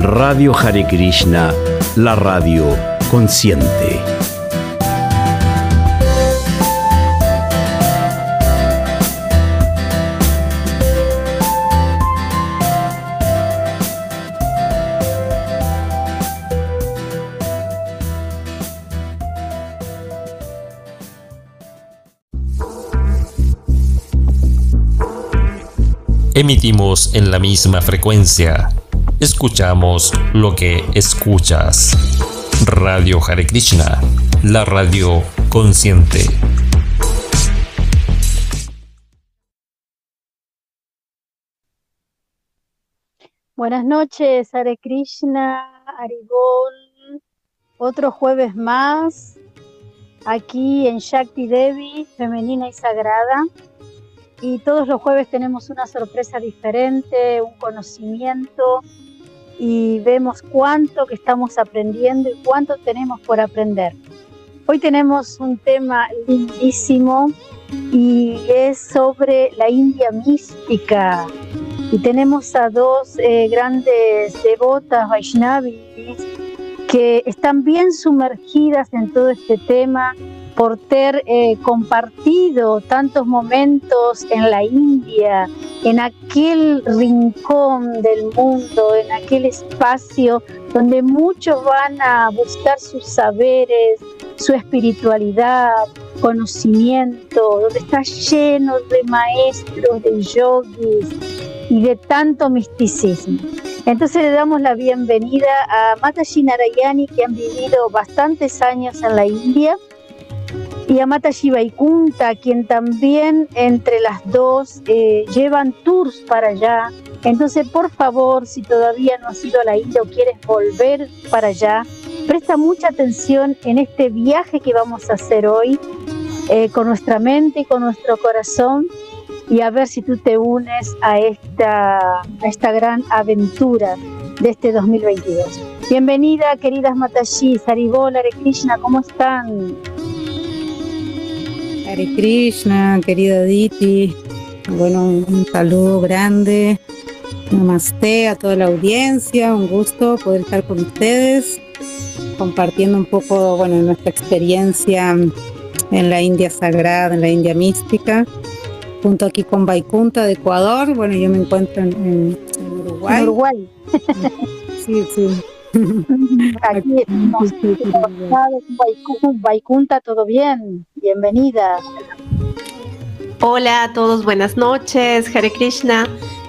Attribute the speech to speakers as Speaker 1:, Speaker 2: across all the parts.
Speaker 1: Radio Hare Krishna, la radio consciente.
Speaker 2: Emitimos en la misma frecuencia. Escuchamos lo que escuchas. Radio Hare Krishna, la radio consciente.
Speaker 3: Buenas noches, Hare Krishna, Arigol. Otro jueves más aquí en Shakti Devi, femenina y sagrada y todos los jueves tenemos una sorpresa diferente, un conocimiento y vemos cuánto que estamos aprendiendo y cuánto tenemos por aprender. Hoy tenemos un tema lindísimo y es sobre la India mística. Y tenemos a dos eh, grandes devotas Vaishnavis que están bien sumergidas en todo este tema por ter eh, compartido tantos momentos en la India, en aquel rincón del mundo, en aquel espacio donde muchos van a buscar sus saberes, su espiritualidad, conocimiento, donde está lleno de maestros, de yogis y de tanto misticismo. Entonces le damos la bienvenida a Mataji Narayani, que han vivido bastantes años en la India y a Mataji Vaikunta, quien también entre las dos eh, llevan tours para allá. Entonces, por favor, si todavía no has ido a la India o quieres volver para allá, presta mucha atención en este viaje que vamos a hacer hoy eh, con nuestra mente y con nuestro corazón y a ver si tú te unes a esta, esta gran aventura de este 2022. Bienvenida, queridas Mataji, Saribol, Hare Krishna, ¿cómo están?
Speaker 4: Hare Krishna, querida Diti. Bueno, un, saludo grande. Namaste a toda la audiencia. Un gusto poder estar con ustedes compartiendo un poco, bueno, nuestra experiencia en la India sagrada, en la India mística, junto aquí con Vaikunta de Ecuador. Bueno, yo me encuentro en, Uruguay.
Speaker 3: En Uruguay.
Speaker 4: sí, sí.
Speaker 3: Aquí estamos Vaikunta, ¿todo bien? Bienvenida.
Speaker 5: Hola a todos, buenas noches, Hare Krishna.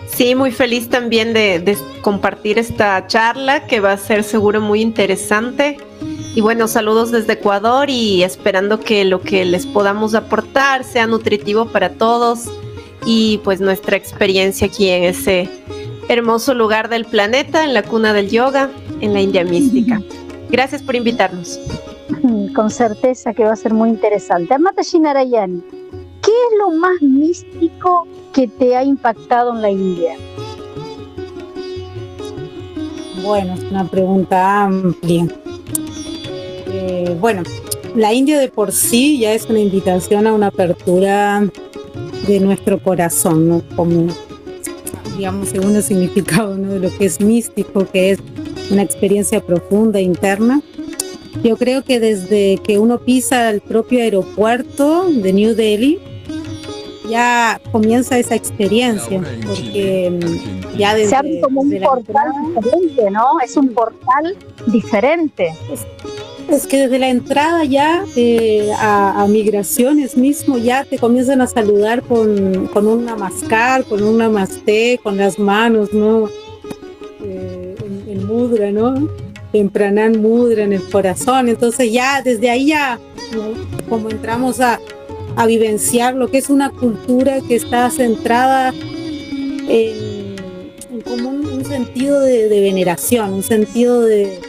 Speaker 5: Sí, muy feliz también de, de, compartir esta charla que va a ser seguro muy interesante. Y bueno, saludos desde Ecuador y esperando que lo que les podamos aportar sea nutritivo para todos y pues nuestra experiencia aquí en ese hermoso lugar del planeta, en la cuna del yoga, en la India mística. Gracias por invitarnos.
Speaker 3: Con certeza que va a ser muy interesante. Amata Shinarayani, ¿qué es lo más místico que te ha impactado en la India?
Speaker 4: Bueno, es una pregunta amplia. Eh, bueno, la India de por sí ya es una invitación a una apertura de nuestro corazón, ¿no? Como, digamos, según el significado ¿no? de lo que es místico, que es una experiencia profunda interna. Yo creo que desde que uno pisa el propio aeropuerto de New Delhi, ya comienza esa experiencia, porque mm, ya desde,
Speaker 3: se abre como un portal diferente, ¿no? Es un portal diferente.
Speaker 4: Es, que desde la entrada ya eh, a, migraciones mismo ya te comienzan a saludar con, con un namaskar, con un namaste, con las manos, ¿no? mudra, ¿no? En mudra, en el corazón. Entonces ya desde ahí ya como entramos a, a, vivenciar lo que es una cultura que está centrada en, en como un, sentido de, veneración, un sentido de,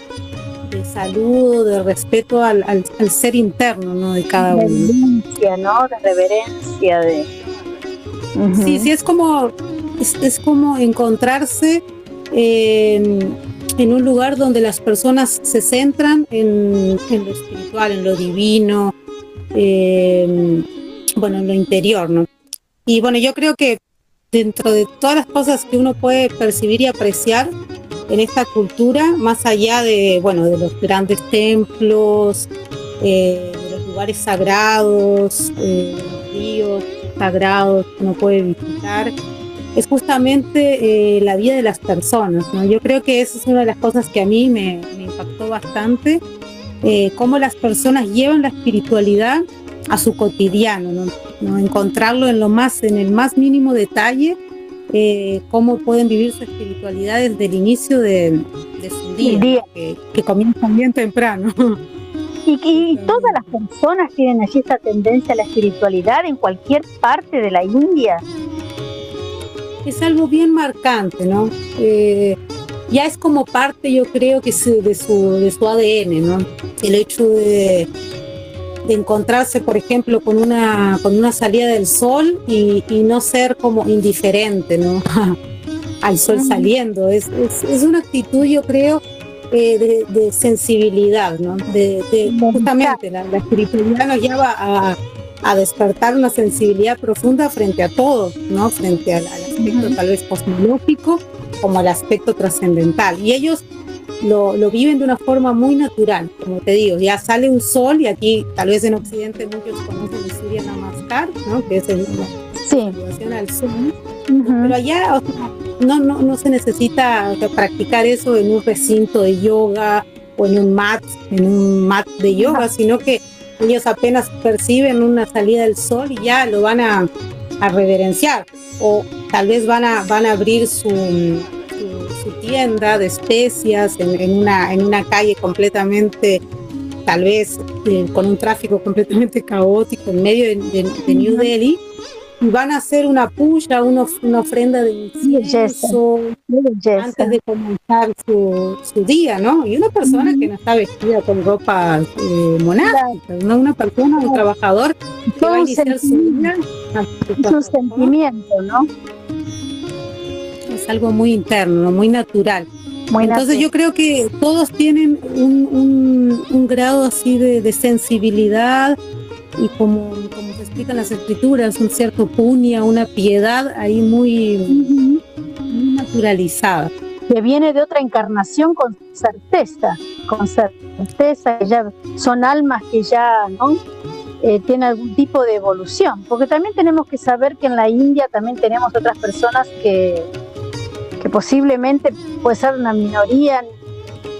Speaker 4: de saludo, de respeto al, al, al, ser interno, ¿no? De cada
Speaker 3: uno. De ¿no? De reverencia, de...
Speaker 4: Uh -huh. Sí, sí, es como, es, es como encontrarse en en un lugar donde las personas se centran en, en lo espiritual, en lo divino, eh, bueno, en lo interior, ¿no? Y bueno, yo creo que dentro de todas las cosas que uno puede percibir y apreciar, en esta cultura, más allá de, bueno, de los grandes templos, eh, de los lugares sagrados, eh, ríos sagrados que uno puede visitar, es justamente eh, la vida de las personas. Yo creo que esa es una de las cosas que a mí me, impactó bastante, cómo las personas llevan la espiritualidad a su cotidiano, ¿no? encontrarlo en lo más, en el más mínimo detalle eh, cómo pueden vivir su espiritualidad desde el inicio de, su día, Que, comienza bien temprano.
Speaker 3: Y, todas las personas tienen allí esta tendencia a la espiritualidad en cualquier parte de la India.
Speaker 4: Es algo bien marcante, ¿no? Eh, ya es como parte, yo creo, que de, su, de su ADN, ¿no? El hecho de, de encontrarse, por ejemplo, con una, con una salida del sol y, no ser como indiferente ¿no? al sol saliendo. Es, es, una actitud, yo creo, eh, de, sensibilidad, ¿no? De, justamente la, espiritualidad nos lleva a, despertar una sensibilidad profunda frente a todo, ¿no? Frente al, aspecto tal vez cosmológico como al aspecto trascendental. Y ellos lo, viven de una forma muy natural, como te digo, ya sale un sol y aquí tal vez en Occidente muchos conocen el Surya Namaskar, ¿no? que es el, la sí. al sol, pero allá no, no, no se necesita practicar eso en un recinto de yoga o en un mat, en un mat de yoga, sino que ellos apenas perciben una salida del sol y ya lo van a, a reverenciar o tal vez van a, van a abrir su tienda de especias en, una, en una calle completamente, tal vez eh, con un tráfico completamente caótico en medio de, New Delhi, y van a hacer una puya, una, una ofrenda de incienso antes de comenzar su, su, día, ¿no? Y una persona que no está vestida con ropa eh, monástica, ¿no? una persona, un trabajador que va a iniciar su día.
Speaker 3: un sentimiento, ¿no?
Speaker 4: Algo muy interno, muy natural. Entonces yo creo que todos tienen un, grado así de, sensibilidad y como, como se explican las escrituras, un cierto puña, una piedad ahí muy, naturalizada.
Speaker 3: Que viene de otra encarnación con certeza, con certeza, que ya son almas que ya ¿no? Eh, tienen algún tipo de evolución, porque también tenemos que saber que en la India también tenemos otras personas que que posiblemente puede ser una minoría,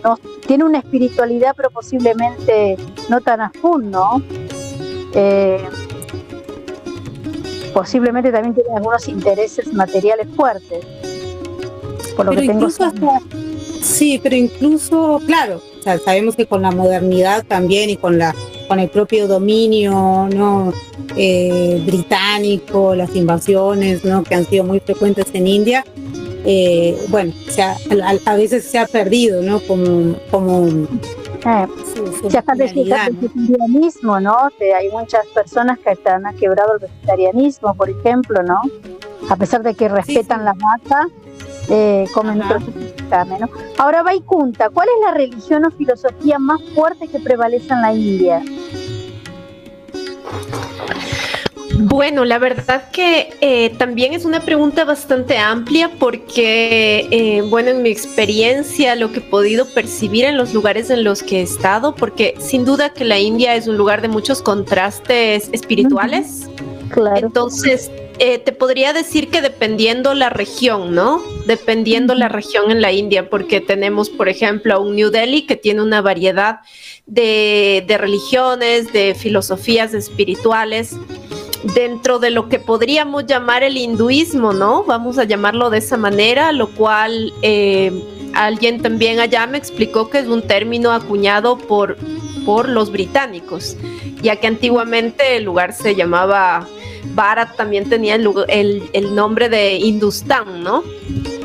Speaker 3: no, tiene una espiritualidad, pero posiblemente no tan a. Eh, posiblemente también tiene algunos intereses materiales fuertes.
Speaker 4: Por lo que tengo Sí, pero incluso, claro, sabemos que con la modernidad también y con la con el propio dominio no eh, británico, las invasiones ¿no? que han sido muy frecuentes en India, eh, bueno, a, veces se ha perdido, ¿no? Como, como
Speaker 3: eh, ya está el vegetarianismo, ¿no? hay muchas personas que han quebrado el vegetarianismo, por ejemplo, ¿no? A pesar de que respetan la vaca, eh, comen ¿no? Ahora, Vaikunta, ¿cuál es la religión o filosofía más fuerte que prevalece en la India?
Speaker 5: Bueno, la verdad que eh, también es una pregunta bastante amplia porque, eh, bueno, en mi experiencia, lo que he podido percibir en los lugares en los que he estado, porque sin duda que la India es un lugar de muchos contrastes espirituales. Claro. Entonces, eh, te podría decir que dependiendo la región, ¿no? Dependiendo la región en la India, porque tenemos, por ejemplo, un New Delhi que tiene una variedad de, de religiones, de filosofías espirituales dentro de lo que podríamos llamar el hinduismo, ¿no? Vamos a llamarlo de esa manera, lo cual eh, alguien también allá me explicó que es un término acuñado por, por los británicos, ya que antiguamente el lugar se llamaba Bharat, también tenía el, nombre de Hindustán, ¿no?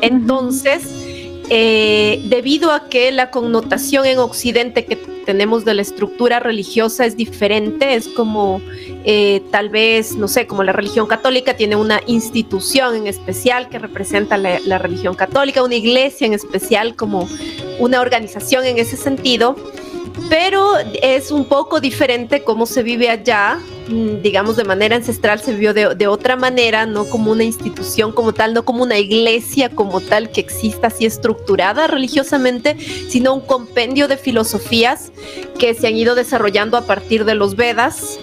Speaker 5: Entonces, eh, debido a que la connotación en Occidente que tenemos de la estructura religiosa es diferente, es como eh, tal vez, no sé, como la religión católica tiene una institución en especial que representa la, religión católica, una iglesia en especial como una organización en ese sentido, pero es un poco diferente cómo se vive allá mm, digamos, de manera ancestral se vio de, otra manera, no como una institución como tal, no como una iglesia como tal que exista así estructurada religiosamente, sino un compendio de filosofías que se han ido desarrollando a partir de los Vedas.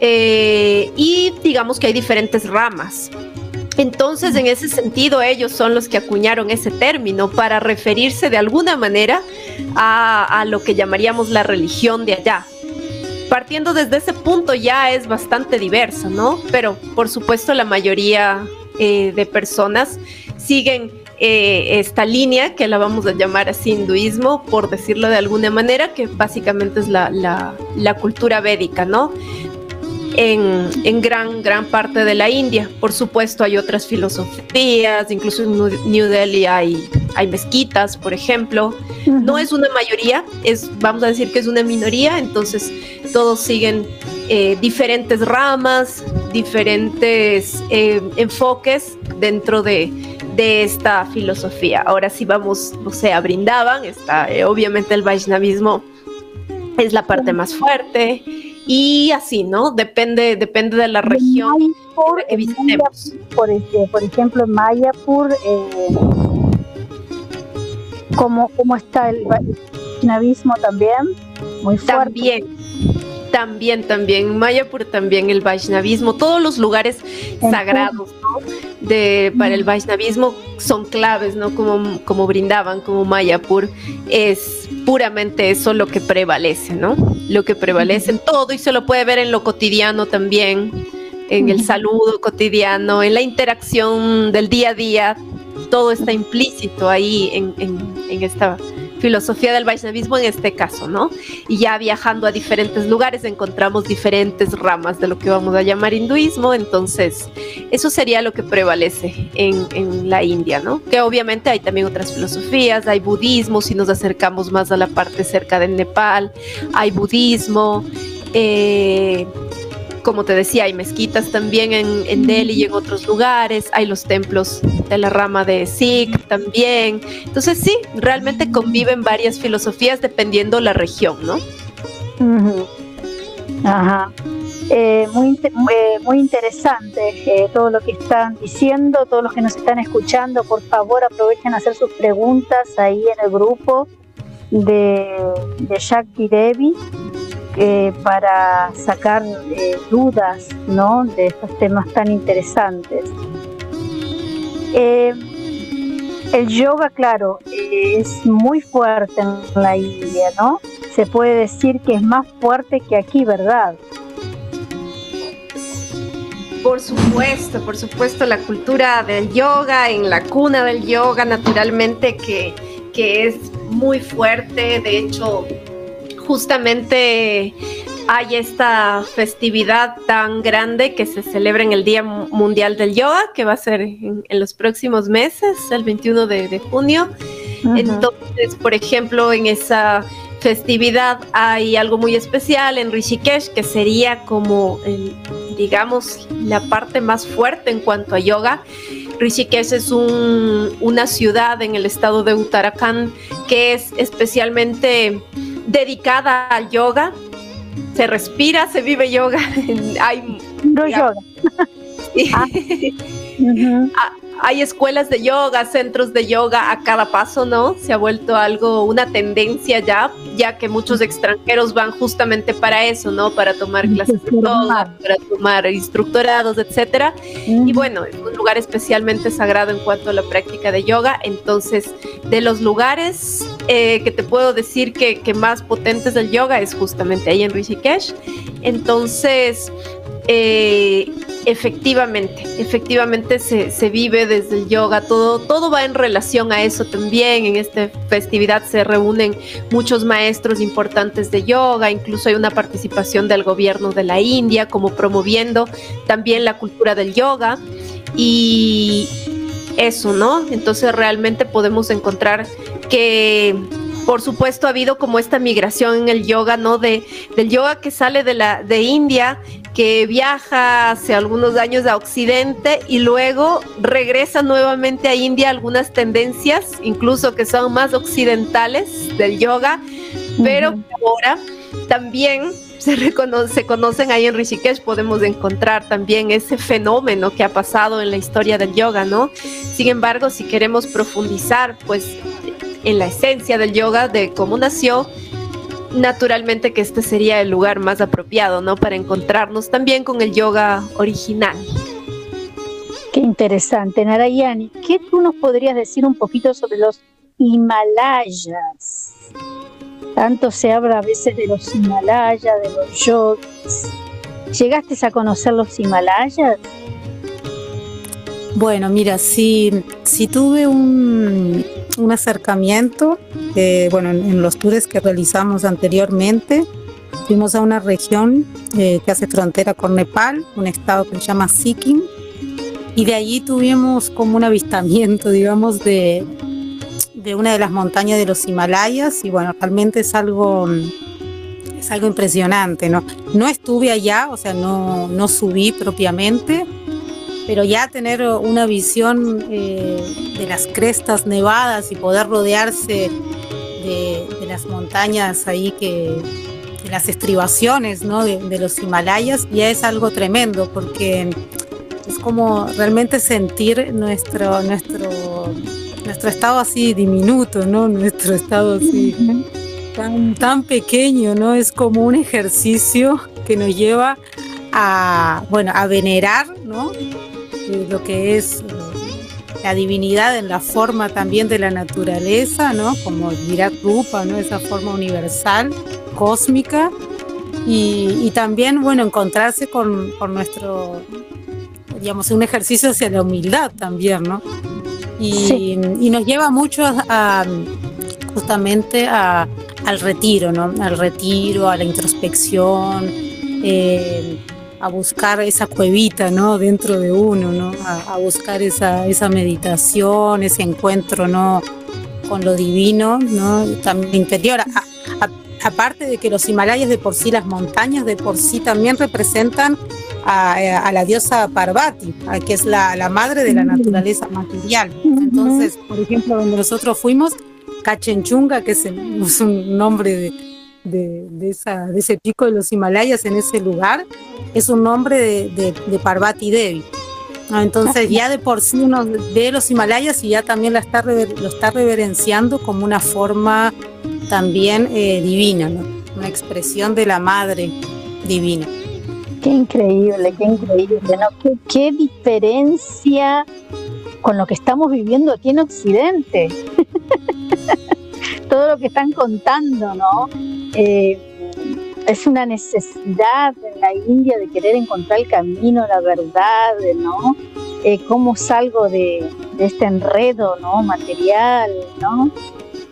Speaker 5: Eh, y digamos que hay diferentes ramas. Entonces, en ese sentido, ellos son los que acuñaron ese término para referirse de alguna manera a, lo que llamaríamos la religión de allá. Partiendo desde ese punto ya es bastante diversa, ¿no? Pero por supuesto la mayoría eh, de personas siguen eh, esta línea que la vamos a llamar así hinduismo, por decirlo de alguna manera, que básicamente es la, la cultura védica, ¿no? En, gran, gran parte de la India. Por supuesto, hay otras filosofías, incluso en New Delhi hay, hay mezquitas, por ejemplo. No es una mayoría, es, vamos a decir que es una minoría, entonces todos siguen eh, diferentes ramas, diferentes eh, enfoques dentro de, de, esta filosofía. Ahora sí vamos, no sé, a Brindavan, está eh, obviamente el Vaishnavismo es la parte más fuerte y así, ¿no? Depende, depende de la región
Speaker 3: por, por, por, ejemplo, en Mayapur, eh, ¿cómo, ¿cómo, está el vaishnavismo también? Muy fuerte.
Speaker 5: También, también, también, Mayapur también el Vaishnavismo, todos los lugares sagrados de, para el Vaishnavismo son claves, ¿no? Como, como brindaban, como Mayapur, es puramente eso lo que prevalece, ¿no? Lo que prevalece en todo y se lo puede ver en lo cotidiano también, en el saludo cotidiano, en la interacción del día a día, todo está implícito ahí en, en, en esta filosofía del Vaishnavismo en este caso, ¿no? Y ya viajando a diferentes lugares encontramos diferentes ramas de lo que vamos a llamar hinduismo, entonces eso sería lo que prevalece en, en la India, ¿no? Que obviamente hay también otras filosofías, hay budismo, si nos acercamos más a la parte cerca de Nepal, hay budismo, eh, como te decía, hay mezquitas también en, Delhi y en otros lugares, hay los templos de la rama de Sikh también. Entonces sí, realmente conviven varias filosofías dependiendo la región, ¿no?
Speaker 3: Ajá. Eh, muy, eh, muy, interesante eh, todo lo que están diciendo, todos los que nos están escuchando, por favor aprovechen a hacer sus preguntas ahí en el grupo de, de Shakti Devi eh, para sacar eh, dudas ¿no? de estos temas tan interesantes. Eh, el yoga, claro, es muy fuerte en la India, ¿no? Se puede decir que es más fuerte que aquí, ¿verdad?
Speaker 5: Por supuesto, por supuesto, la cultura del yoga, en la cuna del yoga, naturalmente que, que es muy fuerte. De hecho, justamente hay esta festividad tan grande que se celebra en el Día Mundial del Yoga, que va a ser en, los próximos meses, el 21 de, junio. Entonces, por ejemplo, en esa festividad hay algo muy especial en Rishikesh, que sería como, digamos, la parte más fuerte en cuanto a yoga. Rishikesh es una ciudad en el estado de Uttarakhand que es especialmente dedicada al yoga. Se respira, se vive yoga.
Speaker 3: hay no yoga.
Speaker 5: Ah. Ah, hay escuelas de yoga, centros de yoga a cada paso, ¿no? Se ha vuelto algo, una tendencia ya, ya que muchos extranjeros van justamente para eso, ¿no? Para tomar clases de yoga, para tomar instructorados, etcétera. Y bueno, es un lugar especialmente sagrado en cuanto a la práctica de yoga. Entonces, de los lugares eh, que te puedo decir que, que más potentes del yoga es justamente ahí en Rishikesh. Entonces, eh, efectivamente, efectivamente se, vive desde el yoga, todo, todo va en relación a eso también. En esta festividad se reúnen muchos maestros importantes de yoga, incluso hay una participación del gobierno de la India como promoviendo también la cultura del yoga y eso, ¿no? Entonces realmente podemos encontrar que por supuesto ha habido como esta migración en el yoga, ¿no? De, del yoga que sale de la de India, que viaja hace algunos años a Occidente y luego regresa nuevamente a India algunas tendencias, incluso que son más occidentales del yoga, pero ahora también se, se conocen ahí en Rishikesh, podemos encontrar también ese fenómeno que ha pasado en la historia del yoga, ¿no? Sin embargo, si queremos profundizar, pues, en la esencia del yoga, de cómo nació, naturalmente que este sería el lugar más apropiado, ¿no? Para encontrarnos también con el yoga original.
Speaker 3: Qué interesante, Narayani. ¿Qué tú nos podrías decir un poquito sobre los Himalayas? Tanto se habla a veces de los Himalayas, de los yogis. ¿Llegaste a conocer los Himalayas?
Speaker 4: Bueno, mira, sí, sí tuve un, un acercamiento, eh, bueno, en, los tours que realizamos anteriormente, fuimos a una región eh, que hace frontera con Nepal, un estado que se llama Sikkim, y de allí tuvimos como un avistamiento, digamos, de, de una de las montañas de los Himalayas, y bueno, realmente es algo es algo impresionante, ¿no? No estuve allá, o sea, no, no subí propiamente, pero ya tener una visión eh, de las crestas nevadas y poder rodearse de, las montañas ahí que de las estribaciones ¿no? de, los Himalayas ya es algo tremendo porque es como realmente sentir nuestro nuestro nuestro estado así diminuto no nuestro estado así tan tan pequeño no es como un ejercicio que nos lleva a bueno a venerar no lo que es eh, la divinidad en la forma también de la naturaleza, ¿no? Como Virat Rupa, ¿no? Esa forma universal, cósmica. Y, también, bueno, encontrarse con, nuestro, digamos, un ejercicio hacia la humildad también, ¿no? Y, nos lleva mucho a, justamente al retiro, ¿no? Al retiro, a la introspección. Eh, a buscar esa cuevita, ¿no? Dentro de uno, ¿no? A, buscar esa, esa meditación, ese encuentro, ¿no? Con lo divino, ¿no? También interior. aparte de que los Himalayas de por sí, las montañas de por sí también representan a, la diosa Parvati, que es la, la, madre de la naturaleza material. Entonces, por ejemplo, donde nosotros fuimos, Kachenchunga, que es, es un nombre de, de, esa, de ese pico de los Himalayas en ese lugar, es un nombre de, de, Parvati Devi. Entonces ya de por sí uno ve los Himalayas y ya también la está lo está reverenciando como una forma también eh, divina, una expresión de la madre divina.
Speaker 3: Qué increíble, qué increíble, ¿no? qué diferencia con lo que estamos viviendo aquí en Occidente. Todo lo que están contando, ¿no? Eh, es una necesidad en la India de querer encontrar el camino, la verdad, ¿no? Eh, cómo salgo de, este enredo, ¿no? Material, ¿no?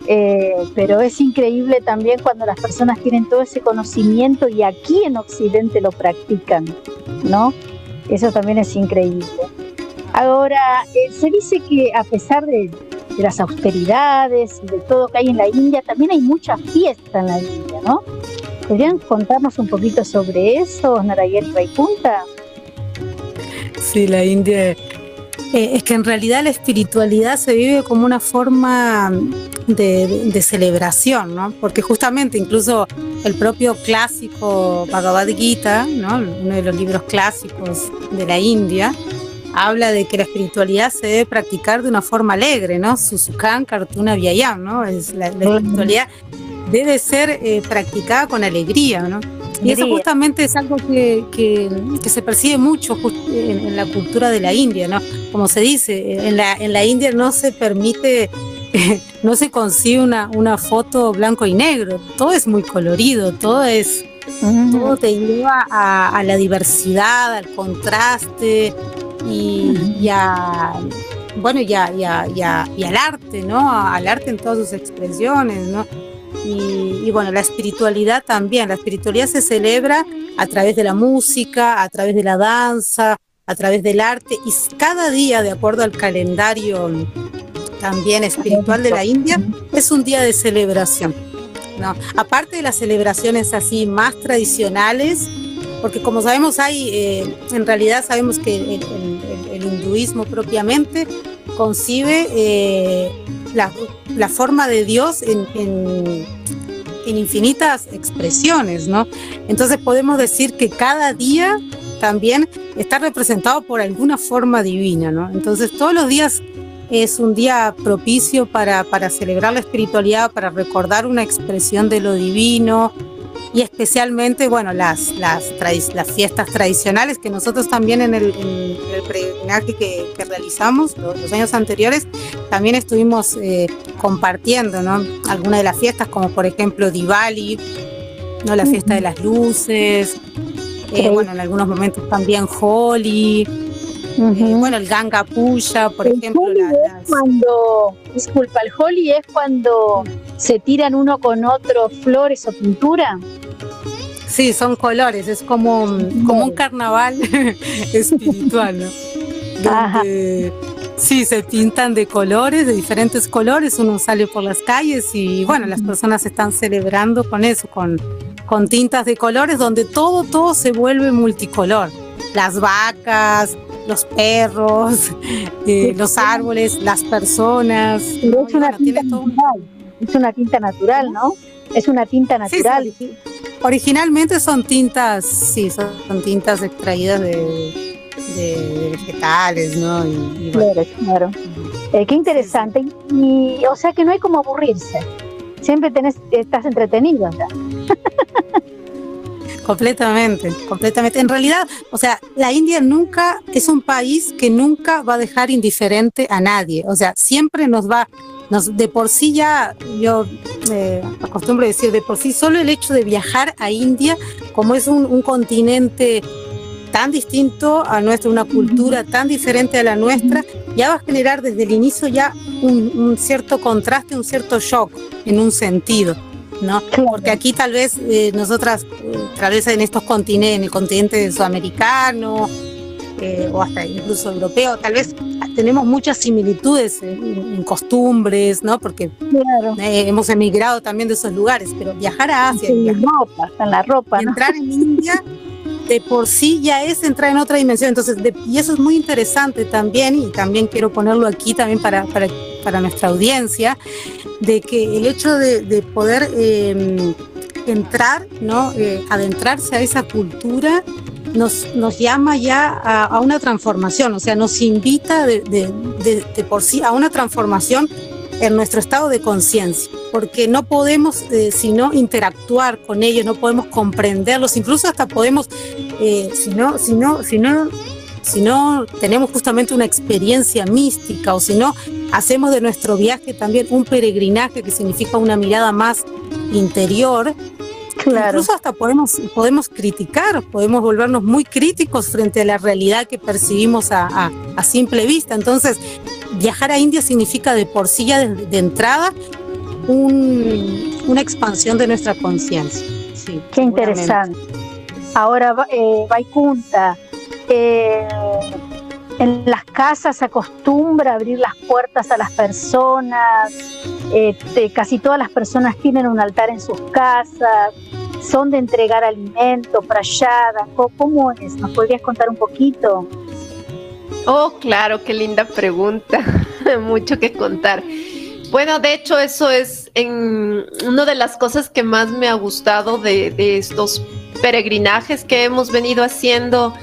Speaker 3: Eh, pero es increíble también cuando las personas tienen todo ese conocimiento y aquí en Occidente lo practican, ¿no? Eso también es increíble. Ahora, se dice que a pesar de, de, las austeridades y de todo que hay en la India, también hay mucha fiesta en la India, ¿no? ¿Podrían contarnos un poquito sobre eso, Narayel Raipunta?
Speaker 4: Sí, la India. Eh, es que en realidad la espiritualidad se vive como una forma de, celebración, ¿no? Porque justamente incluso el propio clásico Bhagavad Gita, ¿no? uno de los libros clásicos de la India, habla de que la espiritualidad se debe practicar de una forma alegre, ¿no? Susukhan Kartuna Vyayam, ¿no? Es la, la espiritualidad debe ser eh, practicada con alegría, ¿no? Y eso justamente es algo que, que, se percibe mucho en, la cultura de la India, ¿no? Como se dice, en la, en la India no se permite, no se consigue una, una foto blanco y negro, todo es muy colorido, todo es, todo te lleva a, la diversidad, al contraste y, a bueno, y, y, y, al arte, ¿no? Al arte en todas sus expresiones, ¿no? Y, bueno, la espiritualidad también, la espiritualidad se celebra a través de la música, a través de la danza, a través del arte y cada día, de acuerdo al calendario también espiritual de la India, es un día de celebración. ¿no? Aparte de las celebraciones así más tradicionales, porque como sabemos hay, eh, en realidad sabemos que el, hinduismo propiamente concibe eh, la, la forma de Dios en, en infinitas expresiones, ¿no? Entonces podemos decir que cada día también está representado por alguna forma divina, ¿no? Entonces todos los días es un día propicio para, para celebrar la espiritualidad, para recordar una expresión de lo divino, y especialmente, bueno, las, las, las fiestas tradicionales que nosotros también en el, en el peregrinaje que, que realizamos los, años anteriores, también estuvimos eh, compartiendo, ¿no? Algunas de las fiestas, como por ejemplo Diwali, ¿no? La fiesta de las luces, eh, bueno, en algunos momentos también Holi, eh, bueno, el Ganga Puya, por ejemplo.
Speaker 3: es cuando, disculpa, el Holi es cuando se tiran uno con otro flores o pintura.
Speaker 4: Sí, son colores, es como, como un carnaval espiritual, ¿no? sí, se pintan de colores, de diferentes colores, uno sale por las calles y bueno, las personas están celebrando con eso, con, con tintas de colores, donde todo, todo se vuelve multicolor. Las vacas, los perros, eh, los árboles, las personas.
Speaker 3: es, una tinta natural. Es una tinta natural, ¿no? Es una tinta natural.
Speaker 4: Originalmente son tintas, sí, son, tintas extraídas de, vegetales, ¿no?
Speaker 3: claro, claro. Eh, qué interesante. Y, o sea que no hay como aburrirse. Siempre tenés, estás entretenido.
Speaker 4: Completamente, completamente. En realidad, o sea, la India nunca es un país que nunca va a dejar indiferente a nadie. O sea, siempre nos va, nos, de por sí ya, yo eh, acostumbro decir, de por sí, solo el hecho de viajar a India, como es un, continente tan distinto a nuestra, una cultura tan diferente a la nuestra, ya va a generar desde el inicio ya un, un cierto contraste, un cierto shock en un sentido. ¿no? Porque aquí tal vez eh, nosotras, eh, tal vez en estos continentes, en el continente sudamericano eh, o hasta incluso europeo, tal vez tenemos muchas similitudes en, costumbres, ¿no? Porque hemos emigrado también de esos lugares, pero viajar a Asia,
Speaker 3: en la ropa, en la ropa,
Speaker 4: entrar en India de por sí ya es entrar en otra dimensión. Entonces, y eso es muy interesante también, y también quiero ponerlo aquí también para, para, para nuestra audiencia, de que el hecho de, poder em, entrar, ¿no? Eh, adentrarse a esa cultura, nos, nos llama ya a, una transformación, o sea, nos invita de, de, por sí a una transformación en nuestro estado de conciencia, porque no podemos eh, sino interactuar con ellos, no podemos comprenderlos, incluso hasta podemos, eh, si, no, si, no, si, no, si no tenemos justamente una experiencia mística o si no hacemos de nuestro viaje también un peregrinaje que significa una mirada más interior, Claro. Incluso hasta podemos, podemos criticar, podemos volvernos muy críticos frente a la realidad que percibimos a, a, simple vista. Entonces, viajar a India significa de por sí ya de, entrada un, una expansión de nuestra conciencia.
Speaker 3: Sí, Qué interesante. Ahora, eh, Vaikunta, eh, en las casas se acostumbra a abrir las puertas a las personas, eh, casi todas las personas tienen un altar en sus casas, son de entregar alimento, prayada, ¿cómo es? ¿Nos podrías contar un poquito?
Speaker 5: Oh, claro, qué linda pregunta, mucho que contar. Bueno, de hecho eso es en una de las cosas que más me ha gustado de estos peregrinajes que hemos venido haciendo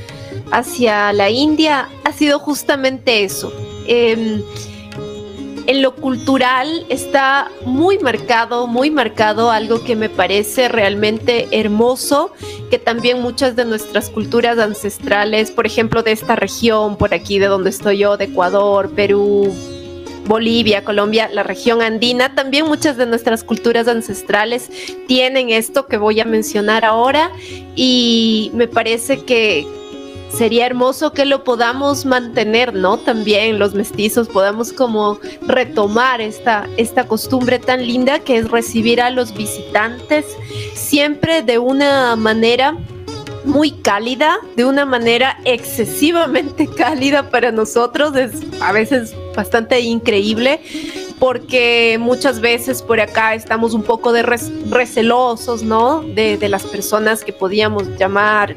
Speaker 5: hacia la India ha sido justamente eso. Em, en lo cultural está muy marcado, muy marcado algo que me parece realmente hermoso, que también muchas de nuestras culturas ancestrales, por ejemplo, de esta región, por aquí de donde estoy yo, de Ecuador, Perú, Bolivia, Colombia, la región andina, también muchas de nuestras culturas ancestrales tienen esto que voy a mencionar ahora y me parece que, sería hermoso que lo podamos mantener, ¿no? También los mestizos podamos como retomar esta, esta costumbre tan linda que es recibir a los visitantes siempre de una manera muy cálida, de una manera excesivamente cálida para nosotros, es a veces bastante increíble, porque muchas veces por acá estamos un poco de recelosos, ¿no? De, de, las personas que podíamos llamar,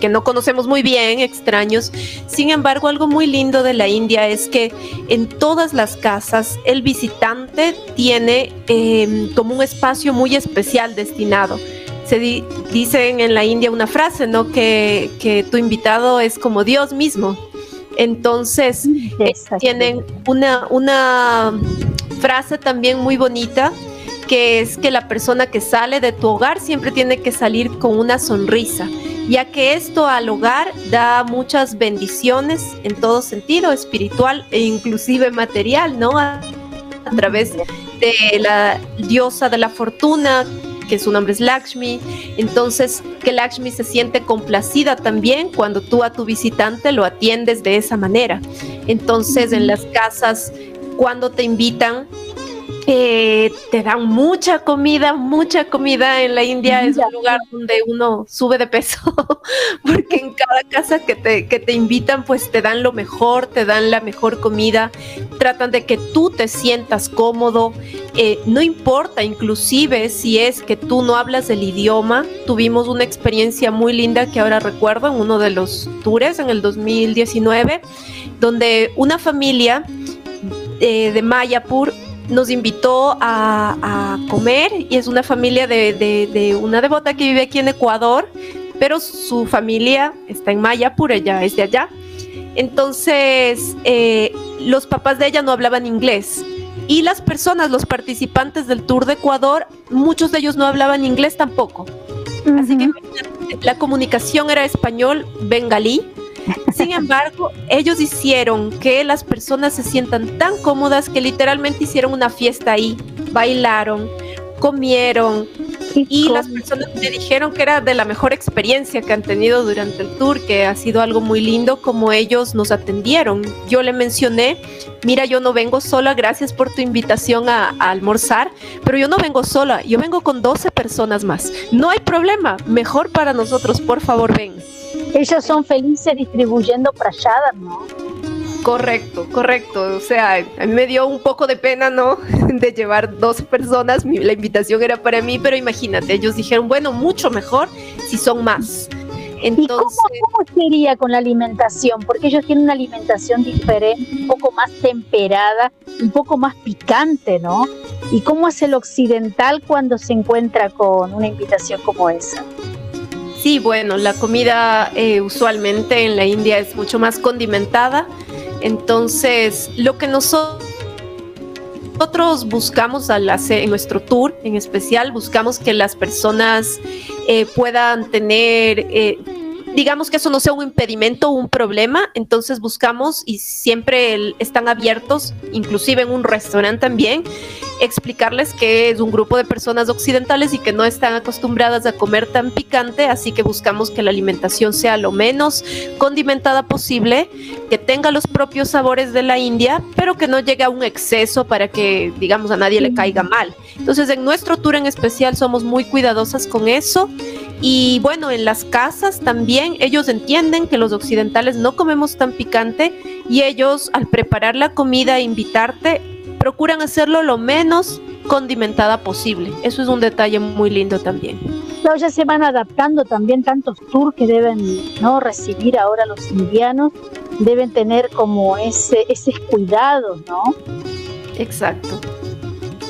Speaker 5: que no conocemos muy bien, extraños. Sin embargo, algo muy lindo de la India es que en todas las casas el visitante tiene em, como un espacio muy especial destinado. Se dice en la India una frase, ¿no? Que, que tu invitado es como Dios mismo. Entonces, tienen una, una frase también muy bonita que es que la persona que sale de tu hogar siempre tiene que salir con una sonrisa, ya que esto al hogar da muchas bendiciones en todo sentido, espiritual e inclusive material, ¿no? A, través de la diosa de la fortuna, que su nombre es Lakshmi. Entonces, que Lakshmi se siente complacida también cuando tú a tu visitante lo atiendes de esa manera. Entonces, en las casas cuando te invitan, eh, te dan mucha comida, mucha comida. En la India es un lugar donde uno sube de peso, porque en cada casa que te, que te invitan, pues te dan lo mejor, te dan la mejor comida, tratan de que tú te sientas cómodo. Eh, no importa, inclusive si es que tú no hablas el idioma. Tuvimos una experiencia muy linda que ahora recuerdo en uno de los tours en el 2019, donde una familia eh, de Mayapur nos invitó a, comer y es una familia de, una devota que vive aquí en Ecuador, pero su familia está en Mayapur, ella es de allá. Entonces, eh, los papás de ella no hablaban inglés y las personas, los participantes del Tour de Ecuador, muchos de ellos no hablaban inglés tampoco. Así que la comunicación era español, bengalí, sin embargo, ellos hicieron que las personas se sientan tan cómodas que literalmente hicieron una fiesta ahí, bailaron, comieron y las personas me dijeron que era de la mejor experiencia que han tenido durante el tour, que ha sido algo muy lindo como ellos nos atendieron. Yo le mencioné, mira, yo no vengo sola, gracias por tu invitación a, a almorzar, pero yo no vengo sola, yo vengo con 12 personas más. No hay problema, mejor para nosotros, por favor, ven
Speaker 3: ellos son felices distribuyendo prayadas, ¿no?
Speaker 5: Correcto, correcto. O sea, a mí me dio un poco de pena, ¿no? De llevar dos personas. La invitación era para mí, pero imagínate, ellos dijeron, bueno, mucho mejor si son más.
Speaker 3: Entonces, ¿Y cómo, sería con la alimentación? Porque ellos tienen una alimentación diferente, un poco más temperada, un poco más picante, ¿no? ¿Y cómo es el occidental cuando se encuentra con una invitación como esa?
Speaker 5: Sí, bueno, la comida eh, usualmente en la India es mucho más condimentada. Entonces, lo que nosotros buscamos al hacer en nuestro tour, en especial, buscamos que las personas eh, puedan tener eh, digamos que eso no sea un impedimento o un problema, entonces buscamos y siempre están abiertos, inclusive en un restaurante también, explicarles que es un grupo de personas occidentales y que no están acostumbradas a comer tan picante, así que buscamos que la alimentación sea lo menos condimentada posible, que tenga los propios sabores de la India, pero que no llegue a un exceso para que, digamos, a nadie le caiga mal. Entonces, en nuestro tour en especial somos muy cuidadosas con eso y bueno, en las casas también ellos entienden que los occidentales no comemos tan picante y ellos al preparar la comida e invitarte procuran hacerlo lo menos condimentada posible. Eso es un detalle muy lindo también.
Speaker 3: ya se van adaptando también tantos tours que deben no recibir ahora los indianos, deben tener como ese, ese cuidado, ¿no?
Speaker 5: Exacto.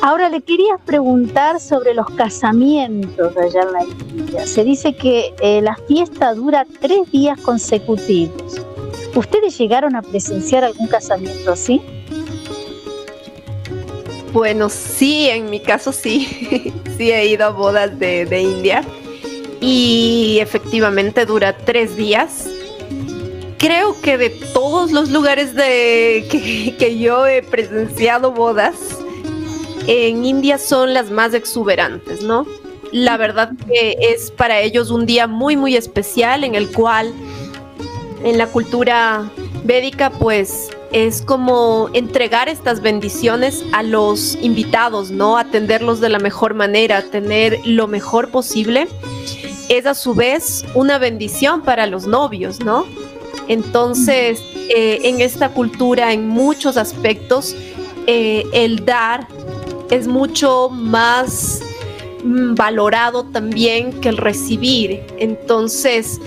Speaker 3: Ahora le quería preguntar sobre los casamientos allá en la India. Se dice que eh, la fiesta dura tres días consecutivos. ¿Ustedes llegaron a presenciar algún casamiento así?
Speaker 5: Bueno, sí, en mi caso sí. sí he ido a bodas de, India. Y efectivamente dura tres días. Creo que de todos los lugares de que yo he presenciado bodas, en India son las más exuberantes, ¿no? La verdad que es para ellos un día muy, muy especial en el cual en la cultura védica pues es como entregar estas bendiciones a los invitados, ¿no? Atenderlos de la mejor manera, tener lo mejor posible. Es a su vez una bendición para los novios, ¿no? Entonces, eh, en esta cultura, en muchos aspectos, eh, el dar es mucho más mm, valorado también que el recibir. Entonces,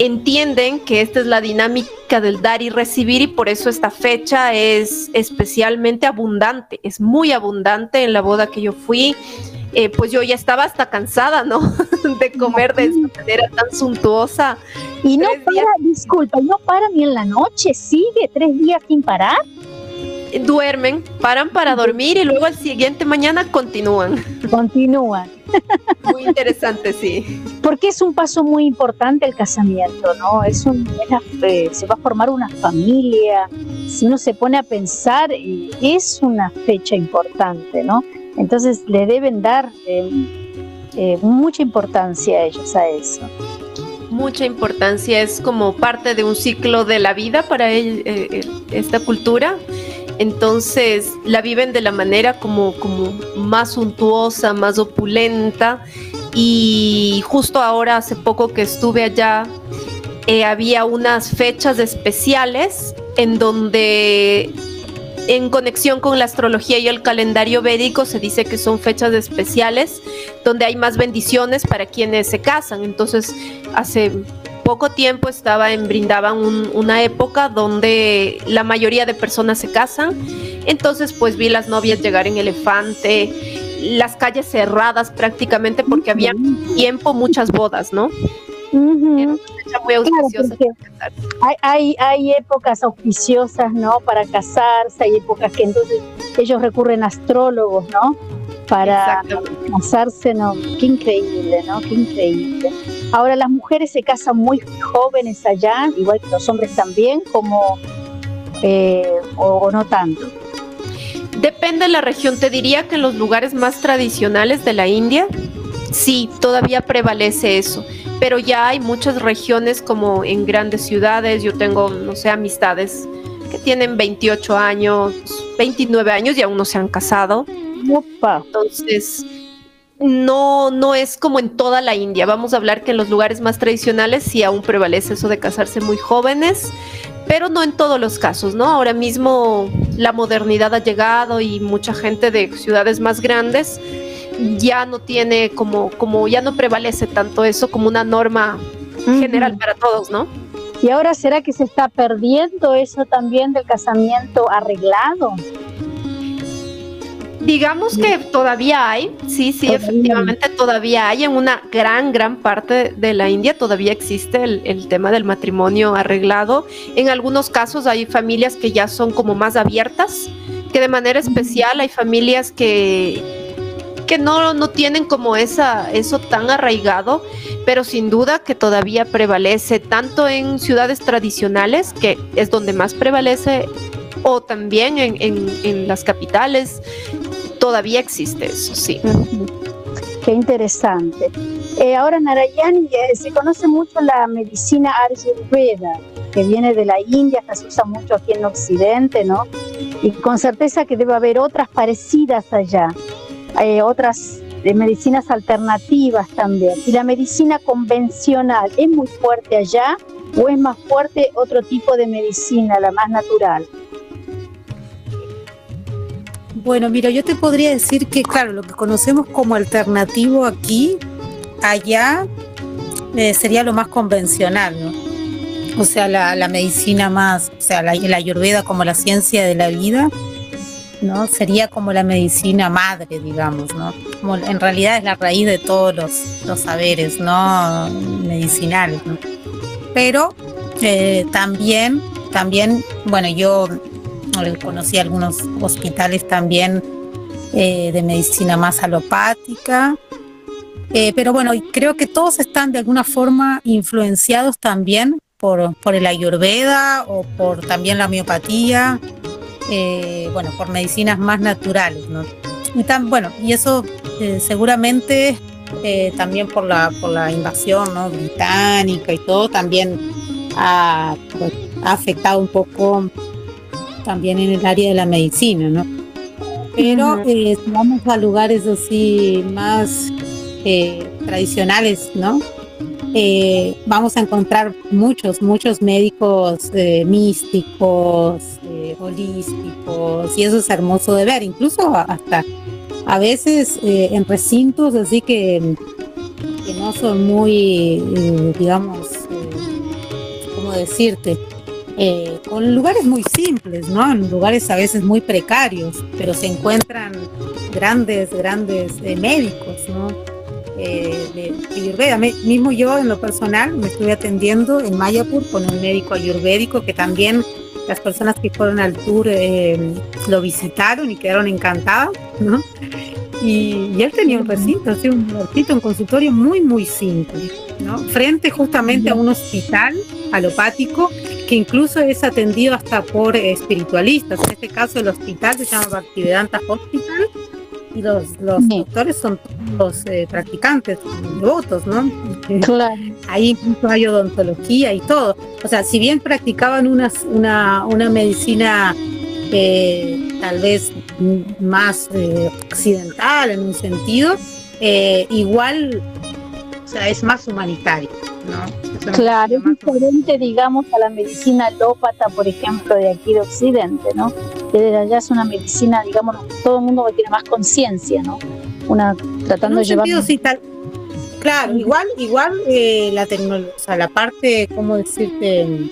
Speaker 5: entienden que esta es la dinámica del dar y recibir y por eso esta fecha es especialmente abundante, es muy abundante en la boda que yo fui. Eh, pues yo ya estaba hasta cansada, ¿no? de comer de esta manera tan suntuosa.
Speaker 3: Y no para, disculpa, no para ni en la noche, sigue tres días sin parar
Speaker 5: duermen, paran para dormir y luego al siguiente mañana continúan.
Speaker 3: Continúan.
Speaker 5: Muy interesante, sí.
Speaker 3: Porque es un paso muy importante el casamiento, ¿no? Es un, eh, se va a formar una familia. Si uno se pone a pensar, eh, es una fecha importante, ¿no? Entonces le deben dar eh, mucha importancia a ellos a eso
Speaker 5: mucha importancia, es como parte de un ciclo de la vida para esta cultura entonces la viven de la manera como, como más suntuosa, más opulenta. Y justo ahora, hace poco que estuve allá, eh, había unas fechas especiales en donde en conexión con la astrología y el calendario védico se dice que son fechas especiales donde hay más bendiciones para quienes se casan. Entonces, hace poco tiempo estaba en Brindaban una época donde la mayoría de personas se casan. Entonces, pues vi las novias llegar en elefante, las calles cerradas prácticamente porque había tiempo muchas bodas, ¿no?
Speaker 3: muy hay, hay, hay, épocas auspiciosas, ¿no? Para casarse, hay épocas que entonces ellos recurren a astrólogos, ¿no? Para casarse, ¿no? Qué increíble, ¿no? Qué increíble. Ahora las mujeres se casan muy jóvenes allá, igual que los hombres también, como eh, o, no tanto.
Speaker 5: Depende de la región. Te diría que en los lugares más tradicionales de la India, sí, todavía prevalece eso. Pero ya hay muchas regiones como en grandes ciudades. Yo tengo, no sé, amistades que tienen 28 años, 29 años y aún no se han casado. Opa. Entonces, no, no es como en toda la India. Vamos a hablar que en los lugares más tradicionales sí aún prevalece eso de casarse muy jóvenes, pero no en todos los casos, ¿no? Ahora mismo la modernidad ha llegado y mucha gente de ciudades más grandes ya no tiene como, como ya no prevalece tanto eso como una norma general para todos, ¿no?
Speaker 3: Y ahora será que se está perdiendo eso también del casamiento arreglado.
Speaker 5: Digamos que todavía hay, sí, sí, efectivamente todavía hay en una gran, gran parte de la India, todavía existe el, tema del matrimonio arreglado. En algunos casos hay familias que ya son como más abiertas, que de manera especial hay familias que, que no, no tienen como esa, eso tan arraigado, pero sin duda que todavía prevalece tanto en ciudades tradicionales, que es donde más prevalece o también en, en, las capitales todavía existe eso, sí.
Speaker 3: Qué interesante. Eh, ahora, Narayani, eh, se conoce mucho la medicina ayurveda, que viene de la India, que se usa mucho aquí en Occidente, ¿no? Y con certeza que debe haber otras parecidas allá, eh, otras de medicinas alternativas también. ¿Y la medicina convencional es muy fuerte allá o es más fuerte otro tipo de medicina, la más natural?
Speaker 4: Bueno, mira, yo te podría decir que, claro, lo que conocemos como alternativo aquí, allá, eh, sería lo más convencional, ¿no? O sea, la, medicina más, o sea, la, la, ayurveda como la ciencia de la vida, ¿no? Sería como la medicina madre, digamos, ¿no? En realidad es la raíz de todos los, saberes, ¿no? Medicinales, ¿no? Pero eh, también, también, bueno, yo conocí algunos hospitales también eh, de medicina más alopática. Eh, pero bueno, creo que todos están de alguna forma influenciados también por, el ayurveda o por también la homeopatía, eh, bueno, por medicinas más naturales. Y tan, bueno, y eso seguramente también por la, por la invasión británica y todo, también ha, pues, ha afectado un poco también en el área de la medicina, ¿no? Pero eh, si vamos a lugares así más eh, tradicionales, ¿no? eh, vamos a encontrar muchos, muchos médicos eh, místicos, eh, holísticos, y eso es hermoso de ver, incluso hasta a veces en recintos así que, que no son muy, digamos, ¿cómo decirte? Con lugares muy simples, ¿no? En lugares a veces muy precarios, pero se encuentran grandes, grandes médicos, ¿no? eh, de Ayurveda. mismo yo en lo personal me estuve atendiendo en Mayapur con un médico ayurvédico que también las personas que fueron al tour eh, lo visitaron y quedaron encantadas, ¿no? Y, él tenía un recinto, así un recinto, un consultorio muy, muy simple, ¿no? Frente justamente a un hospital alopático que incluso es atendido hasta por espiritualistas. En este caso el hospital se llama Bhaktivedanta Hospital y los, los doctores son los eh, practicantes, devotos, ¿no? Claro. Ahí incluso hay odontología y todo. O sea, si bien practicaban una, una, una medicina eh, tal vez más eh, occidental en un sentido, igual, o sea, es más humanitario, ¿no?
Speaker 3: claro, es diferente, digamos, a la medicina alópata, por ejemplo, de aquí de Occidente, ¿no? desde allá es una medicina, digamos, todo el mundo tiene más conciencia, ¿no? Una tratando de llevar.
Speaker 4: claro, igual, igual eh, la tecnología, o sea, la parte, ¿cómo decirte?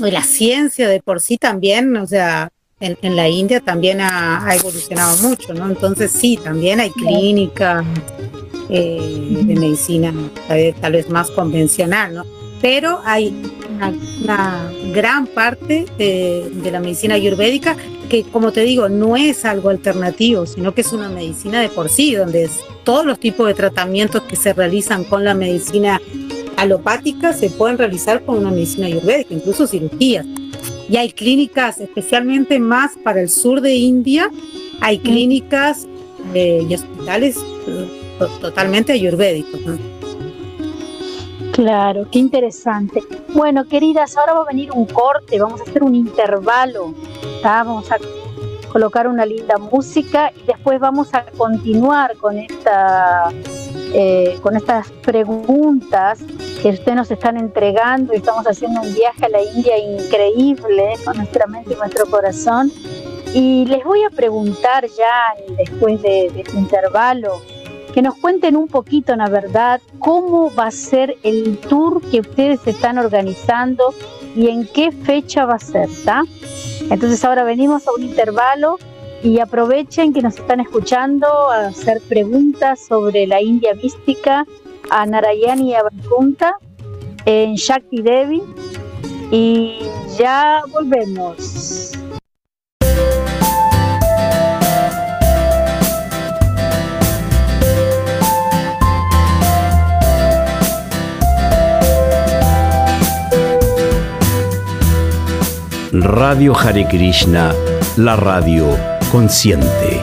Speaker 4: De la ciencia de por sí también, o sea, en, la India también ha, evolucionado mucho, ¿no? Entonces sí, también hay clínicas eh, de medicina tal vez más convencional, ¿no? Pero hay una, gran parte de, la medicina ayurvédica que, como te digo, no es algo alternativo, sino que es una medicina de por sí, donde todos los tipos de tratamientos que se realizan con la medicina alopática se pueden realizar con una medicina ayurvédica, incluso cirugías. Y hay clínicas, especialmente más para el sur de India, hay mm. clínicas eh, y hospitales totalmente ayurvédicos.
Speaker 3: Claro, qué interesante. Bueno, queridas, ahora va a venir un corte, vamos a hacer un intervalo, vamos a colocar una linda música y después vamos a continuar con esta eh, con estas preguntas que ustedes nos están entregando y estamos haciendo un viaje a la India increíble con nuestra mente y nuestro corazón. Y les voy a preguntar ya después de, de este intervalo, que nos cuenten un poquito, la verdad, cómo va a ser el tour que ustedes están organizando y en qué fecha va a ser, ¿está? Entonces ahora venimos a un intervalo y aprovechen que nos están escuchando a hacer preguntas sobre la India mística a Narayani y a en Shakti Devi y ya volvemos.
Speaker 1: Radio Hare Krishna, la radio consciente.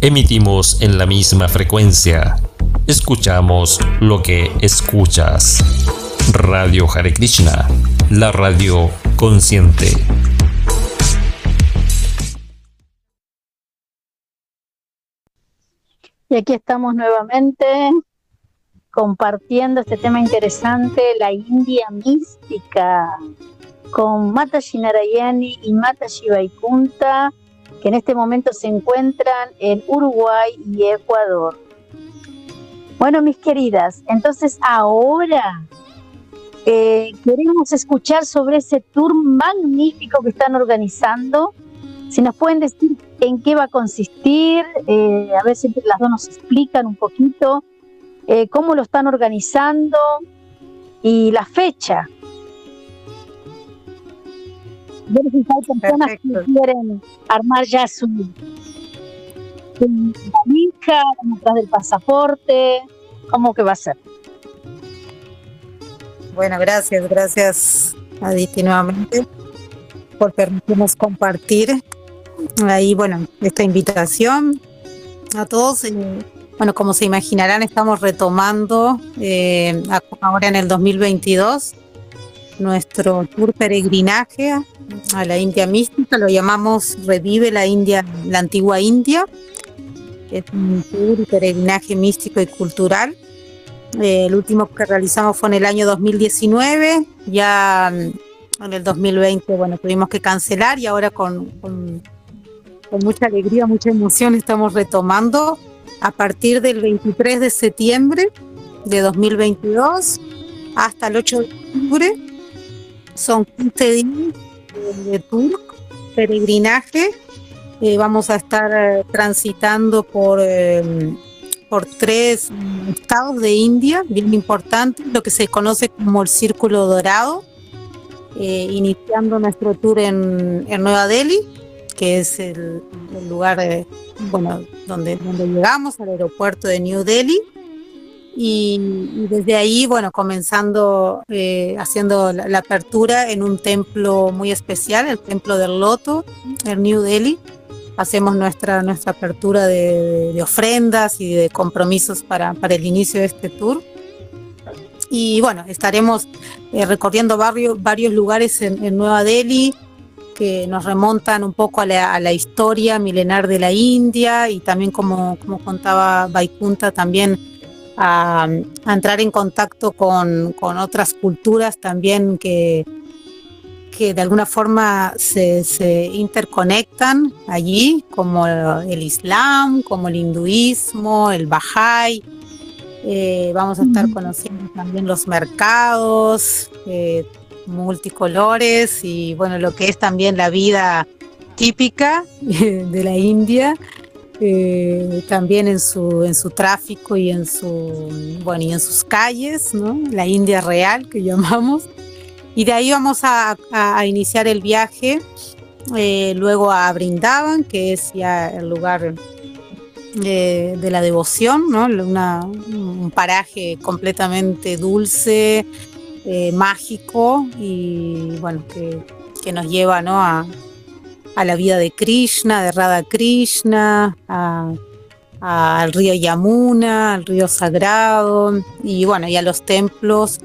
Speaker 2: Emitimos en la misma frecuencia escuchamos lo que escuchas. Radio Hare Krishna, la radio consciente.
Speaker 3: Y aquí estamos nuevamente compartiendo este tema interesante, la India mística, con Mata Shinarayani y Mata Shivaikunta, que en este momento se encuentran en Uruguay y Ecuador. Bueno, mis queridas, entonces ahora eh, queremos escuchar sobre ese tour magnífico que están organizando. Si nos pueden decir en qué va a consistir, eh, a ver si las dos nos explican un poquito eh, cómo lo están organizando y la fecha. Ver si hay personas que quieren armar ya su, hija, atrás del pasaporte, ¿cómo que va a ser?
Speaker 4: Bueno, gracias, gracias Aditi nuevamente por permitirnos compartir ahí, bueno, esta invitación a todos. Bueno, como se imaginarán, estamos retomando eh, ahora en el 2022 nuestro tour peregrinaje a la India mística, lo llamamos Revive la India, la antigua India. Es un tour peregrinaje místico y cultural. Eh, el último que realizamos fue en el año 2019, ya en el 2020, bueno, tuvimos que cancelar y ahora con, mucha alegría, mucha emoción estamos retomando a partir del 23 de septiembre de 2022 hasta el 8 de octubre. Son 15 días de tour, peregrinaje. Eh, vamos a estar eh, transitando por, em, por tres estados de India, bien importantes, lo que se conoce como el Círculo Dorado, eh, iniciando nuestro tour en, en Nueva Delhi que es el, lugar de, bueno, donde, donde llegamos, al aeropuerto de New Delhi. Y, desde ahí, bueno, comenzando eh, haciendo la, apertura en un templo muy especial, el templo del Loto, en New Delhi. Hacemos nuestra, nuestra apertura de, ofrendas y de compromisos para, para, el inicio de este tour. Y bueno, estaremos eh, recorriendo varios, varios lugares en, en Nueva Delhi, que nos remontan un poco a la, historia milenar de la India y también como, como contaba Vaikunta también a, entrar en contacto con, otras culturas también que, que de alguna forma se, interconectan allí, como el Islam, como el hinduismo, el Bahá'í. Eh, vamos a estar conociendo también los mercados, eh, multicolores y bueno, lo que es también la vida típica de la India, eh, también en su, en su tráfico y en su bueno y en sus calles, ¿no? La India real que llamamos. Y de ahí vamos a, iniciar el viaje eh, luego a Brindavan, que es ya el lugar eh, de la devoción, ¿no? un paraje completamente dulce, eh, mágico y bueno, que, nos lleva ¿no? a, la vida de Krishna, de Radha Krishna, al río Yamuna, al río sagrado y bueno, y a los templos,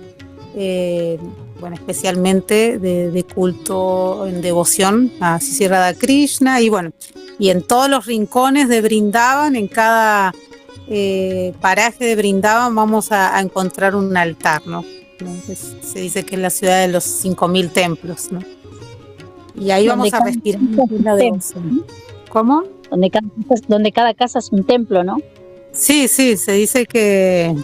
Speaker 4: bueno, especialmente de, culto en devoción a Sisi Radha Krishna y bueno, y en todos los rincones de Brindaban, en cada eh, paraje de Brindaban vamos a, a encontrar un altar, ¿no? se dice que es la ciudad de los 5.000 templos, ¿no? Y ahí vamos a respirar la
Speaker 3: ¿Cómo? Donde cada, donde cada casa es un templo, ¿no?
Speaker 4: Sí, sí, se dice que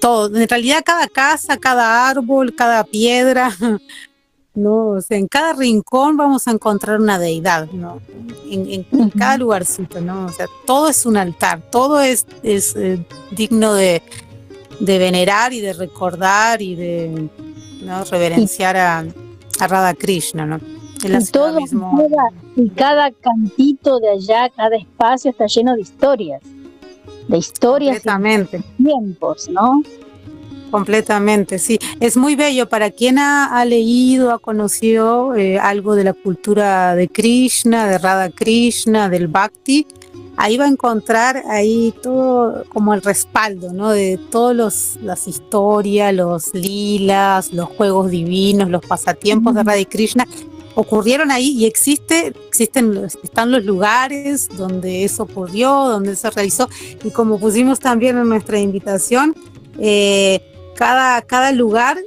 Speaker 4: todo, en realidad cada casa, cada árbol, cada piedra, no, en cada rincón vamos a encontrar una deidad, ¿no? En, cada lugarcito, ¿no? O sea, todo es un altar, todo es, es eh, digno de, de venerar y de recordar y de reverenciar a, a Radha Krishna, ¿no?
Speaker 3: y, todo, y cada cantito de allá, cada espacio está lleno de historias, de historias
Speaker 4: y
Speaker 3: tiempos, ¿no?
Speaker 4: Completamente, sí. Es muy bello para quien ha, leído, ha conocido eh, algo de la cultura de Krishna, de Radha Krishna, del Bhakti ahí va a encontrar ahí todo como el respaldo, ¿no? De todas las historias, los lilas, los juegos divinos, los pasatiempos de Radha Krishna ocurrieron ahí y existe, existen, están los lugares donde eso ocurrió, donde se realizó y como pusimos también en nuestra invitación, eh, cada, cada lugar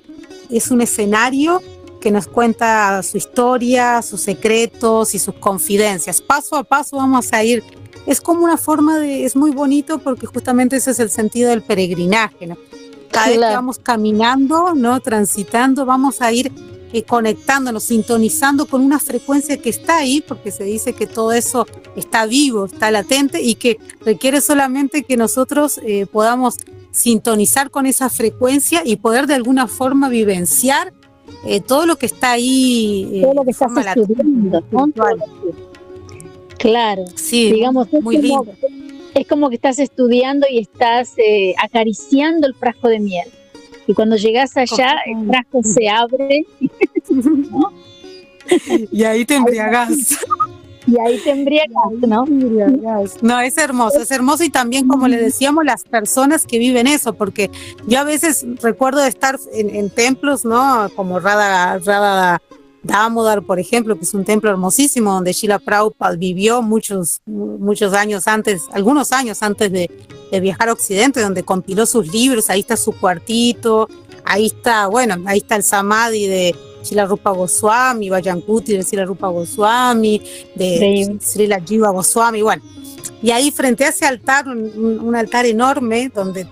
Speaker 4: es un escenario que nos cuenta su historia, sus secretos y sus confidencias. Paso a paso vamos a ir es como una forma de, es muy bonito porque justamente ese es el sentido del peregrinaje, ¿no? Cada vez que vamos caminando, ¿no? Transitando, vamos a ir eh, conectándonos, sintonizando con una frecuencia que está ahí, porque se dice que todo eso está vivo, está latente y que requiere solamente que nosotros eh, podamos sintonizar con esa frecuencia y poder de alguna forma vivenciar eh, todo lo que está ahí.
Speaker 3: todo lo que está sucediendo, Claro,
Speaker 4: sí, digamos, es muy como, lindo.
Speaker 3: Es como que estás estudiando y estás eh, acariciando el frasco de miel. Y cuando llegas allá, el frasco se abre.
Speaker 4: Y ahí te embriagas.
Speaker 3: Y ahí tendría ¿no?
Speaker 4: No, es hermoso, es hermoso y también, como le decíamos, las personas que viven eso, porque yo a veces recuerdo de estar en, templos, ¿no? Como Radha, Radha Damodar, por ejemplo, que es un templo hermosísimo donde Sheila Prabhupada vivió muchos, muchos años antes, algunos años antes de, viajar a Occidente, donde compiló sus libros, ahí está su cuartito, ahí está, bueno, ahí está el Samadhi de Shila Rupa Goswami, Vayankuti de Shila Rupa Goswami, de Srila Jiva Goswami, bueno. Y ahí frente a ese altar, un, altar enorme donde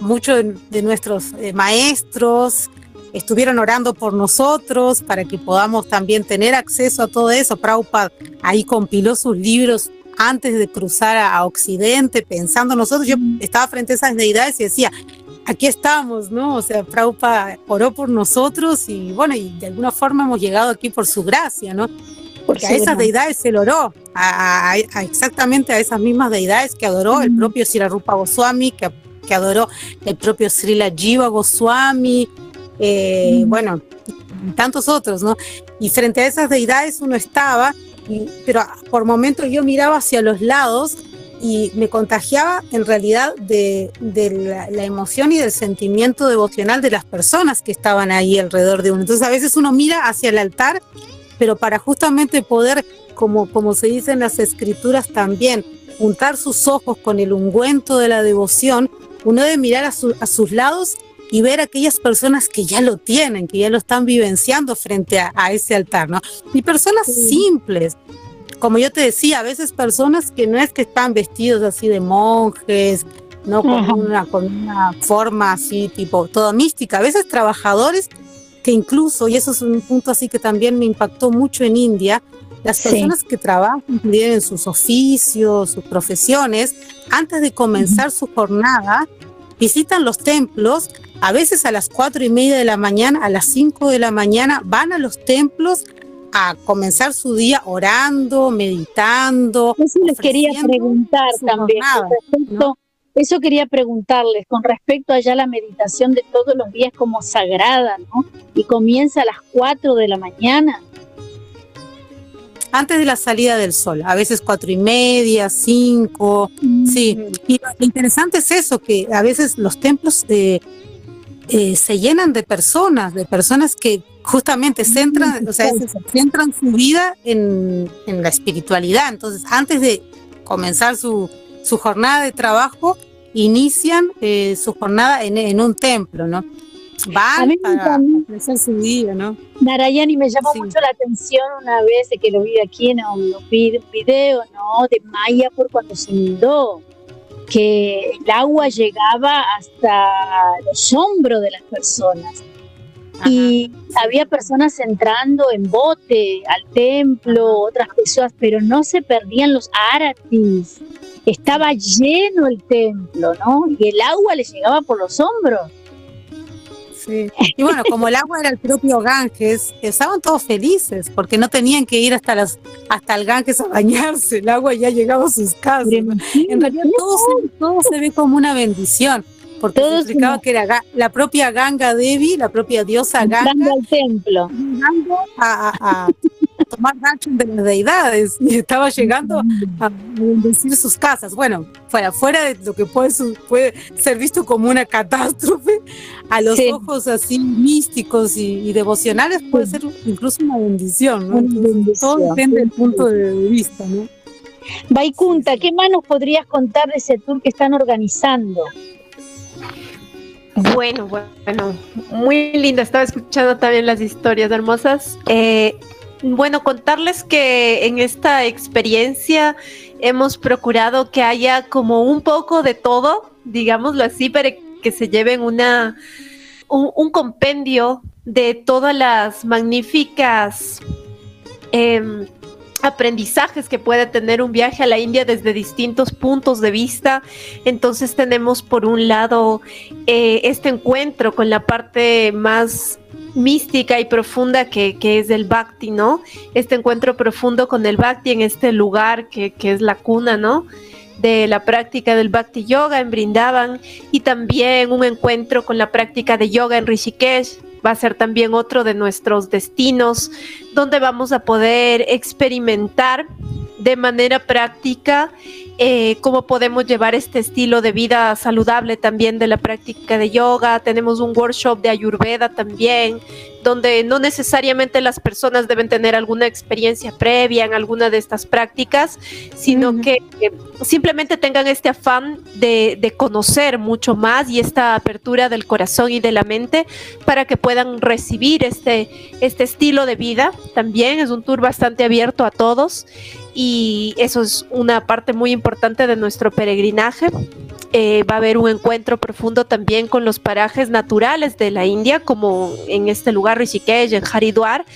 Speaker 4: muchos de, nuestros eh, maestros estuvieron orando por nosotros para que podamos también tener acceso a todo eso. Prabhupada ahí compiló sus libros antes de cruzar a, Occidente, pensando nosotros. Yo estaba frente a esas deidades y decía, aquí estamos, ¿no? O sea, Prabhupada oró por nosotros y bueno, y de alguna forma hemos llegado aquí por su gracia, ¿no? Porque a esas deidades se oró, a, exactamente a esas mismas deidades que adoró el propio Sri Rupa Goswami, que, que adoró el propio Srila Jiva Goswami, eh, bueno, tantos otros, ¿no? Y frente a esas deidades uno estaba, pero por momentos yo miraba hacia los lados y me contagiaba en realidad de, la, emoción y del sentimiento devocional de las personas que estaban ahí alrededor de uno. Entonces a veces uno mira hacia el altar, pero para justamente poder, como, como se dice en las escrituras también, juntar sus ojos con el ungüento de la devoción, uno debe mirar a, a sus lados y ver a aquellas personas que ya lo tienen, que ya lo están vivenciando frente a, ese altar, ¿no? Y personas simples, como yo te decía, a veces personas que no es que están vestidos así de monjes, no con una, con una forma así tipo todo mística, a veces trabajadores que incluso, y eso es un punto así que también me impactó mucho en India, las personas que trabajan en sus oficios, sus profesiones, antes de comenzar su jornada, visitan los templos, a veces a las cuatro y media de la mañana, a las cinco de la mañana, van a los templos a comenzar su día orando, meditando.
Speaker 3: Eso les quería preguntar también. Eso quería preguntarles con respecto a la meditación de todos los días como sagrada, ¿no? Y comienza a las 4 de la mañana.
Speaker 4: Antes de la salida del sol, a veces cuatro y media, cinco, sí. Mm. Y lo interesante es eso, que a veces los templos eh, eh, se llenan de personas, de personas que justamente centran, o sea, centran su vida en, la espiritualidad. Entonces, antes de comenzar su, su jornada de trabajo, inician eh, su jornada en, un templo, ¿no? Van para
Speaker 3: empezar su día, ¿no? Narayani me llamó mucho la atención una vez de que lo vi aquí en un, video, ¿no? De Maya por cuando se inundó que el agua llegaba hasta los hombros de las personas y había personas entrando en bote al templo, otras personas, pero no se perdían los aratis. Estaba lleno el templo, ¿no? Y el agua les llegaba por los hombros.
Speaker 4: Sí. Y bueno, como el agua era el propio Ganges, estaban todos felices porque no tenían que ir hasta las hasta el Ganges a bañarse, el agua ya llegaba a sus casas. En realidad todo todo se ve como una bendición porque se explicaba que era la propia Ganga Devi, la propia diosa Ganga,
Speaker 3: al templo,
Speaker 4: a, tomar rancho de las deidades y estaba llegando a bendecir sus casas. Bueno, fuera, fuera de lo que puede, puede ser visto como una catástrofe, a los ojos así místicos y, devocionales puede ser incluso una bendición, ¿no? todo depende del punto de vista, ¿no?
Speaker 3: Vaikunta, ¿qué más nos podrías contar de ese tour que están organizando?
Speaker 5: Bueno, bueno, muy linda. Estaba escuchando también las historias hermosas. Eh, bueno, contarles que en esta experiencia hemos procurado que haya como un poco de todo, digámoslo así, para que se lleven una un, compendio de todas las magníficas em, aprendizajes que puede tener un viaje a la India desde distintos puntos de vista. Entonces tenemos por un lado eh, este encuentro con la parte más mística y profunda que, es el Bhakti, ¿no? Este encuentro profundo con el Bhakti en este lugar que, que es la cuna, ¿no? de la práctica del Bhakti Yoga en Brindavan y también un encuentro con la práctica de yoga en Rishikesh, va a ser también otro de nuestros destinos donde vamos a poder experimentar de manera práctica eh, cómo podemos llevar este estilo de vida saludable también de la práctica de yoga. Tenemos un workshop de ayurveda también, donde no necesariamente las personas deben tener alguna experiencia previa en alguna de estas prácticas, sino que eh, simplemente tengan este afán de, de, conocer mucho más y esta apertura del corazón y de la mente para que puedan recibir este, este estilo de vida. También es un tour bastante abierto a todos y eso es una parte muy importante de nuestro peregrinaje. Eh, va a haber un encuentro profundo también con los parajes naturales de la India, como en este lugar Rishikesh, en Haridwar.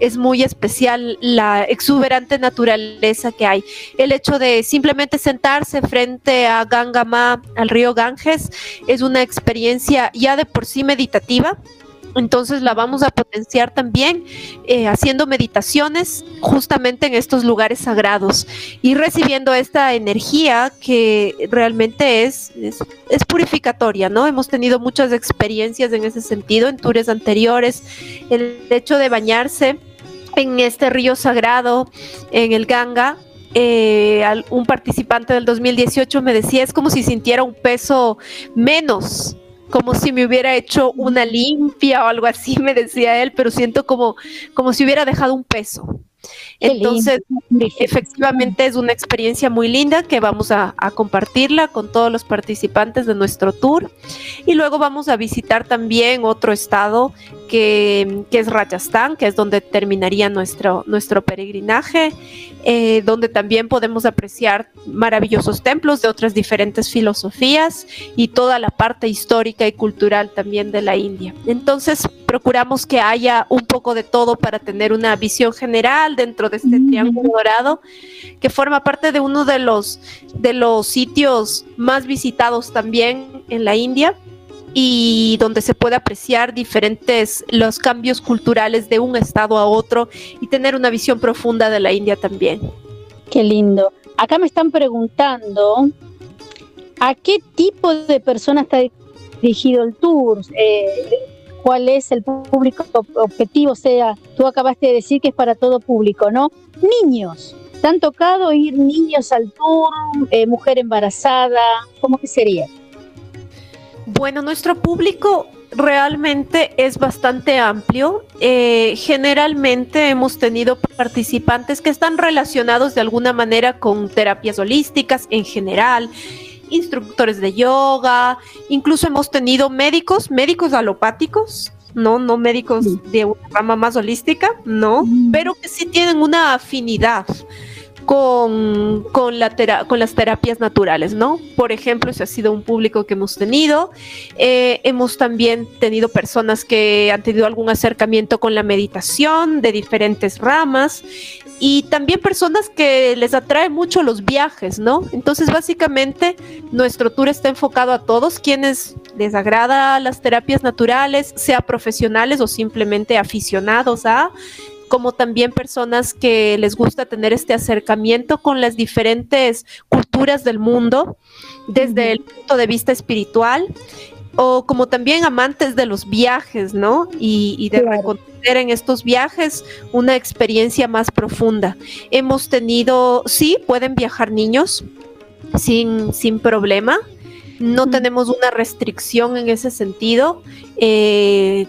Speaker 5: Es muy especial la exuberante naturaleza que hay. El hecho de simplemente sentarse frente a Gangama, al río Ganges, es una experiencia ya de por sí meditativa entonces la vamos a potenciar también eh, haciendo meditaciones justamente en estos lugares sagrados y recibiendo esta energía que realmente es, es, purificatoria, ¿no? Hemos tenido muchas experiencias en ese sentido en tours anteriores. El hecho de bañarse en este río sagrado, en el Ganga, eh, un participante del 2018 me decía, es como si sintiera un peso menos como si me hubiera hecho una limpia o algo así, me decía él, pero siento como, como si hubiera dejado un peso. Entonces, efectivamente es una experiencia muy linda que vamos a, compartirla con todos los participantes de nuestro tour. Y luego vamos a visitar también otro estado que, es Rajasthan, que es donde terminaría nuestro, nuestro peregrinaje, eh, donde también podemos apreciar maravillosos templos de otras diferentes filosofías y toda la parte histórica y cultural también de la India. Entonces, procuramos que haya un poco de todo para tener una visión general dentro de este triángulo dorado, que forma parte de uno de los, de los sitios más visitados también en la India y donde se puede apreciar diferentes los cambios culturales de un estado a otro y tener una visión profunda de la India también.
Speaker 3: Qué lindo. Acá me están preguntando a qué tipo de personas está dirigido el tour. Eh, cuál es el público objetivo, o sea, tú acabaste de decir que es para todo público, ¿no? Niños, ¿te han tocado ir niños al tour, eh, mujer embarazada? ¿Cómo que sería?
Speaker 5: Bueno, nuestro público realmente es bastante amplio. Eh, generalmente hemos tenido participantes que están relacionados de alguna manera con terapias holísticas en general instructores de yoga, incluso hemos tenido médicos, médicos alopáticos, no, no médicos de una rama más holística, no, mm. pero que sí tienen una afinidad con, con, la con las terapias naturales, ¿no? Por ejemplo, ese ha sido un público que hemos tenido. Eh, hemos también tenido personas que han tenido algún acercamiento con la meditación de diferentes ramas y también personas que les atrae mucho los viajes, ¿no? Entonces, básicamente, nuestro tour está enfocado a todos quienes les agrada las terapias naturales, sea profesionales o simplemente aficionados a como también personas que les gusta tener este acercamiento con las diferentes culturas del mundo desde el punto de vista espiritual o como también amantes de los viajes, ¿no? Y, de reconocer en estos viajes una experiencia más profunda. Hemos tenido, sí, pueden viajar niños sin, sin problema. No tenemos una restricción en ese sentido. Eh,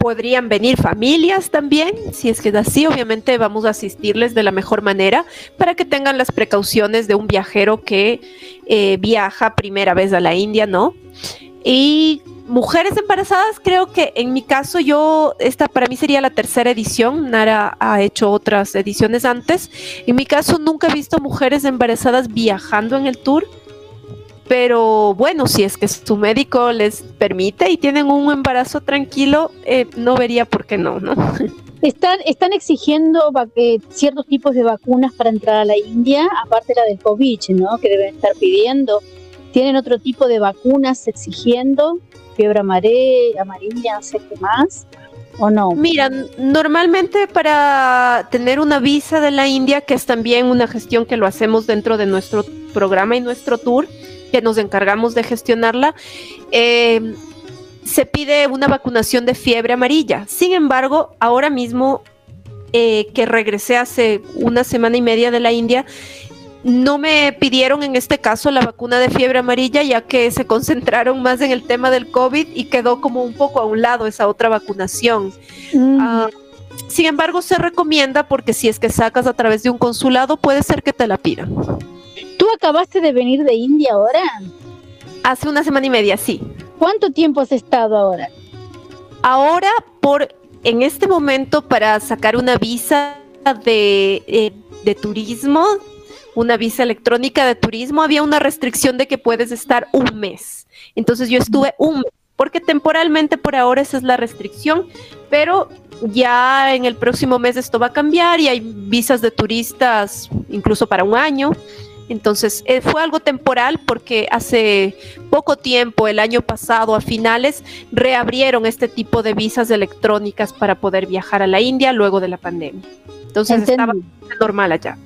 Speaker 5: podrían venir familias también, si es que es así, obviamente vamos a asistirles de la mejor manera para que tengan las precauciones de un viajero que eh, viaja primera vez a la India, ¿no? Y mujeres embarazadas, creo que en mi caso yo, esta para mí sería la tercera edición, Nara ha hecho otras ediciones antes, en mi caso nunca he visto mujeres embarazadas viajando en el tour, pero bueno, si es que su médico les permite y tienen un embarazo tranquilo, eh, no vería por qué no, ¿no?
Speaker 3: Están, están exigiendo eh, ciertos tipos de vacunas para entrar a la India, aparte de la del COVID, ¿no? Que deben estar pidiendo. ¿Tienen otro tipo de vacunas exigiendo? Fiebre amarilla, amarilla, no sé qué más. ¿O no?
Speaker 5: Mira, normalmente para tener una visa de la India, que es también una gestión que lo hacemos dentro de nuestro programa y nuestro tour, que nos encargamos de gestionarla, eh, se pide una vacunación de fiebre amarilla. Sin embargo, ahora mismo eh, que regresé hace una semana y media de la India, no me pidieron en este caso la vacuna de fiebre amarilla, ya que se concentraron más en el tema del COVID y quedó como un poco a un lado esa otra vacunación.
Speaker 3: Mm.
Speaker 5: Ah, sin embargo, se recomienda porque si es que sacas a través de un consulado, puede ser que te la pidan.
Speaker 3: ¿Tú acabaste de venir de India ahora?
Speaker 5: Hace una semana y media, sí.
Speaker 3: ¿Cuánto tiempo has estado ahora?
Speaker 5: Ahora, por en este momento, para sacar una visa de, eh, de turismo, una visa electrónica de turismo, había una restricción de que puedes estar un mes. Entonces yo estuve un mes, porque temporalmente por ahora esa es la restricción, pero ya en el próximo mes esto va a cambiar y hay visas de turistas incluso para un año. Entonces eh, fue algo temporal porque hace poco tiempo, el año pasado a finales, reabrieron este tipo de visas electrónicas para poder viajar a la India luego de la pandemia. Entonces
Speaker 3: Entendí.
Speaker 5: estaba normal allá.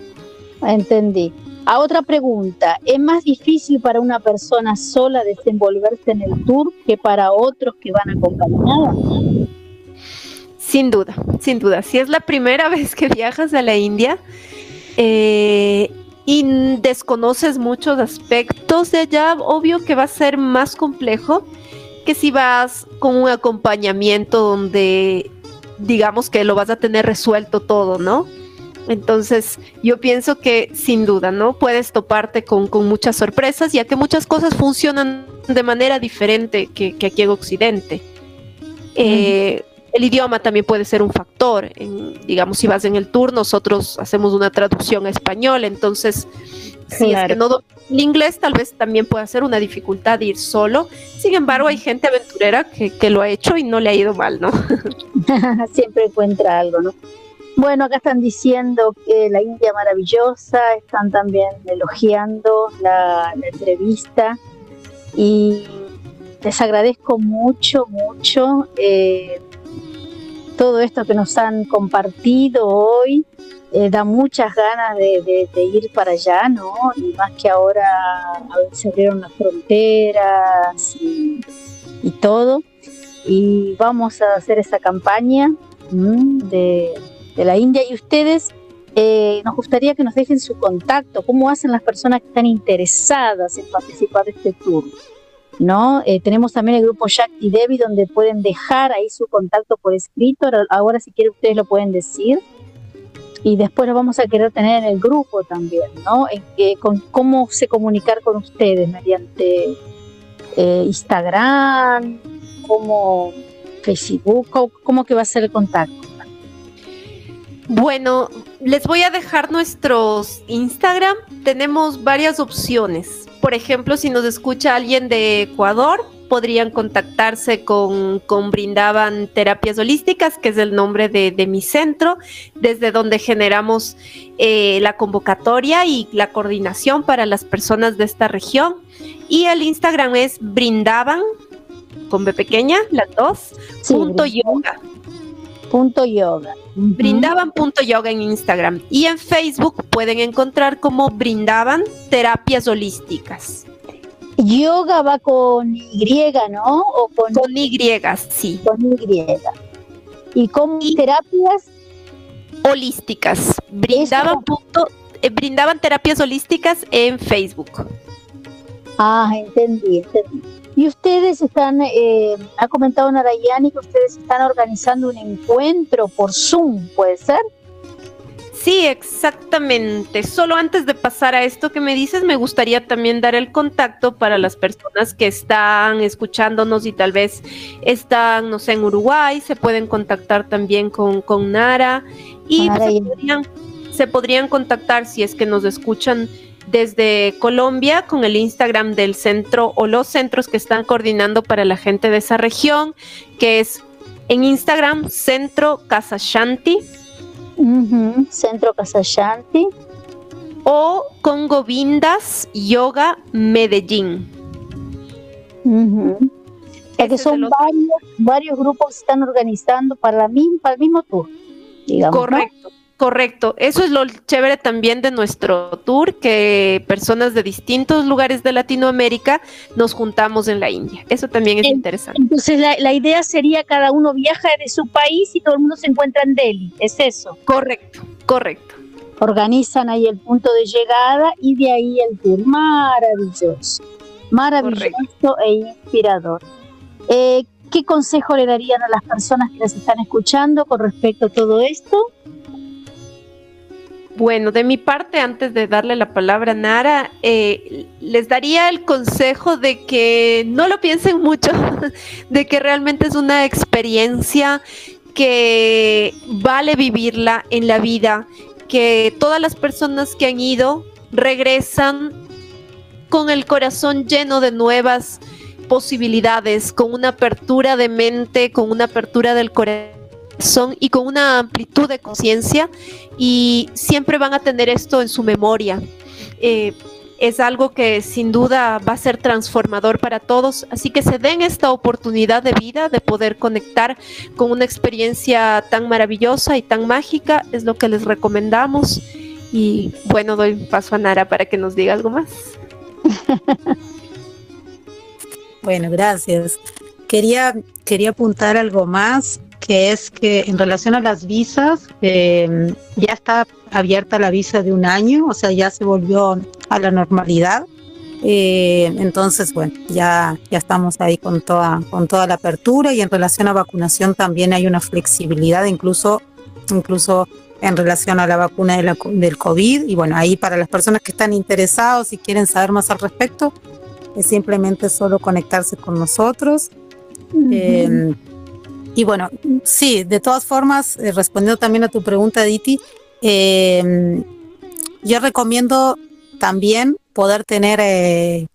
Speaker 3: Entendí. A otra pregunta, ¿es más difícil para una persona sola desenvolverse en el tour que para otros que van acompañados?
Speaker 5: Sin duda, sin duda. Si es la primera vez que viajas a la India eh, y desconoces muchos aspectos de allá, obvio que va a ser más complejo que si vas con un acompañamiento donde digamos que lo vas a tener resuelto todo, ¿no? Entonces, yo pienso que sin duda, ¿no? Puedes toparte con, con muchas sorpresas, ya que muchas cosas funcionan de manera diferente que, que aquí en Occidente. Eh, el idioma también puede ser un factor. En- digamos, si vas en el tour, nosotros hacemos una traducción a español, entonces, si es que no el inglés, tal vez también pueda ser una dificultad ir solo. Sin embargo, hay gente aventurera que, que lo ha hecho y no le ha ido mal, ¿no?
Speaker 3: Siempre encuentra algo, ¿no? Bueno, acá están diciendo que la India maravillosa, están también elogiando la, la entrevista y les agradezco mucho, mucho eh, todo esto que nos han compartido hoy. Eh, da muchas ganas de, ir para allá, ¿no? Y más que ahora se abrieron las fronteras y, todo. Y vamos a hacer esa campaña de, de la India. Y ustedes, eh, nos gustaría que nos dejen su contacto, cómo hacen las personas que están interesadas en participar de este tour. ¿No? Eh, tenemos también el grupo Jack y Debbie donde pueden dejar ahí su contacto por escrito. Ahora- si quieren ustedes lo pueden decir. Y después lo vamos a querer tener en el grupo también, ¿no? En que- con cómo se comunicar con ustedes mediante eh, Instagram, como Facebook, ¿cómo, cómo que va a ser el contacto?
Speaker 5: Bueno, les voy a dejar nuestros Instagram. Tenemos varias opciones. Por ejemplo, si nos escucha alguien de Ecuador, podrían contactarse con, con Brindaban Terapias Holísticas, que es el nombre de, de mi centro, desde donde generamos eh, la convocatoria y la coordinación para las personas de esta región. Y el Instagram es Brindaban, con B pequeña, las dos,
Speaker 3: Sí,
Speaker 5: punto yoga.
Speaker 3: Punto yoga. Ujú.
Speaker 5: Brindaban.yoga en Instagram y en Facebook pueden encontrar como Brindaban Terapias Holísticas.
Speaker 3: Yoga va con Y, ¿no? O con,
Speaker 5: Con Y, sí.
Speaker 3: con Y. Y con
Speaker 5: Y-
Speaker 3: terapias,
Speaker 5: Holísticas. Brindaban, punto- eh, brindaban Terapias Holísticas en Facebook.
Speaker 3: ah, entendí, entendí. Y ustedes están, eh, ha comentado Narayani que ustedes están organizando un encuentro por Zoom, ¿puede ser?
Speaker 5: Sí, exactamente. Solo antes de pasar a esto que me dices, me gustaría también dar el contacto para las personas que están escuchándonos y tal vez están, no sé, en Uruguay, se pueden contactar también con, con Nara y
Speaker 3: Nara
Speaker 5: se, podrían, se podrían contactar si es que nos escuchan desde Colombia con el Instagram del centro o los centros que están coordinando para la gente de esa región, que es en Instagram Centro Casa Shanti.
Speaker 3: Ujú, Centro Casashanti.
Speaker 5: o con Govindas Yoga Medellín.
Speaker 3: O sea que
Speaker 5: es
Speaker 3: son varios, varios grupos que están organizando para, la misma, para el mismo tour, digamos. ¿no?
Speaker 5: Correcto. Eso es lo chévere también de nuestro tour, que personas de distintos lugares de Latinoamérica nos juntamos en la India. Eso también es interesante.
Speaker 3: Entonces la, la, idea sería cada uno viaja de su país y todo el mundo se encuentra en Delhi, ¿es eso?
Speaker 5: Correcto, correcto.
Speaker 3: Organizan ahí el punto de llegada y de ahí el tour. Maravilloso, maravilloso correcto. e inspirador. Eh, ¿Qué consejo le darían a las personas que les están escuchando con respecto a todo esto?
Speaker 5: Bueno, de mi parte, antes de darle la palabra a Nara, eh, les daría el consejo de que no lo piensen mucho, de que realmente es una experiencia que vale vivirla en la vida, que todas las personas que han ido regresan con el corazón lleno de nuevas posibilidades, con una apertura de mente, con una apertura del corazón son y con una amplitud de conciencia y siempre van a tener esto en su memoria. Eh, es algo que sin duda va a ser transformador para todos, así que se den esta oportunidad de vida de poder conectar con una experiencia tan maravillosa y tan mágica, es lo que les recomendamos. Y bueno, doy paso a Nara para que nos diga algo más.
Speaker 4: bueno, gracias. Quería, quería apuntar algo más que es que en relación a las visas, eh, ya está abierta la visa de un año, o sea, ya se volvió a la normalidad. Eh, entonces, bueno, ya, ya estamos ahí con toda, con toda la apertura y en relación a vacunación también hay una flexibilidad, incluso, incluso en relación a la vacuna de la, del COVID. Y bueno, ahí para las personas que están interesados y quieren saber más al respecto, es simplemente solo conectarse con nosotros. Y bueno, sí, de todas formas, eh, respondiendo también a tu pregunta, Diti, eh, yo recomiendo también poder tener eh,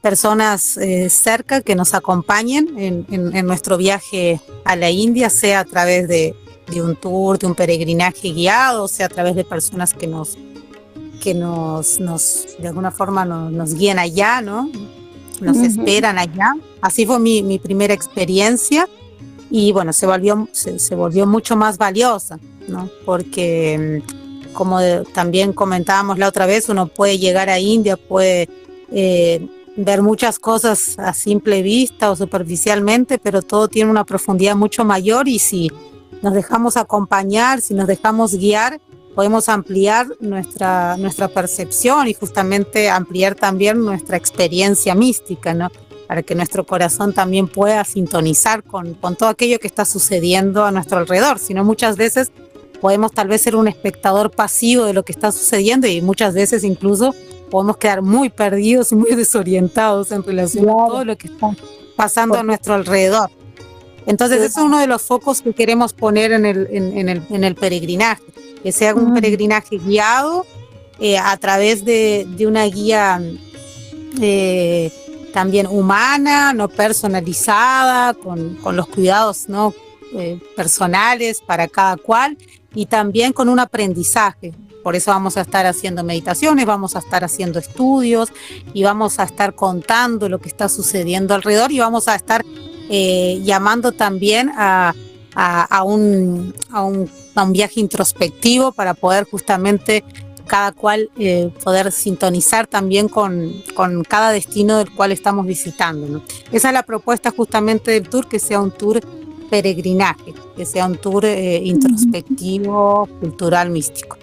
Speaker 4: personas eh, cerca que nos acompañen en, en, en, nuestro viaje a la India, sea a través de, de, un tour, de un peregrinaje guiado, sea a través de personas que nos que nos, nos de alguna forma nos, nos guíen allá, ¿no? Nos uh -huh. esperan allá. Así fue mi, mi primera experiencia y bueno, se volvió, se, volvió mucho más valiosa, ¿no? Porque mm, como también comentábamos la otra vez, uno puede llegar a India, puede eh, ver muchas cosas a simple vista o superficialmente, pero todo tiene una profundidad mucho mayor y si nos dejamos acompañar, si nos dejamos guiar, podemos ampliar nuestra, nuestra percepción y justamente ampliar también nuestra experiencia mística, ¿no? Para que nuestro corazón también pueda sintonizar con, con todo aquello que está sucediendo a nuestro alrededor, sino muchas veces podemos tal vez ser un espectador pasivo de lo que está sucediendo y muchas veces incluso podemos quedar muy perdidos y muy desorientados en relación claro. a todo lo que está pasando a nuestro alrededor. Entonces, ese es uno de los focos que queremos poner en el, en, en el, en el peregrinaje, que sea un mm. peregrinaje guiado eh, a través de, de una guía eh, también humana, no personalizada, con, con los cuidados ¿no? Eh, personales para cada cual y también con un aprendizaje. Por eso vamos a estar haciendo meditaciones, vamos a estar haciendo estudios y vamos a estar contando lo que está sucediendo alrededor y vamos a estar eh, llamando también a, a, un, a, un, a un viaje introspectivo para poder justamente cada cual eh, poder sintonizar también con, con, cada destino del cual estamos visitando. ¿no? Esa es la propuesta justamente del tour, que sea un tour peregrinaje, que sea un tour eh, introspectivo, cultural, místico.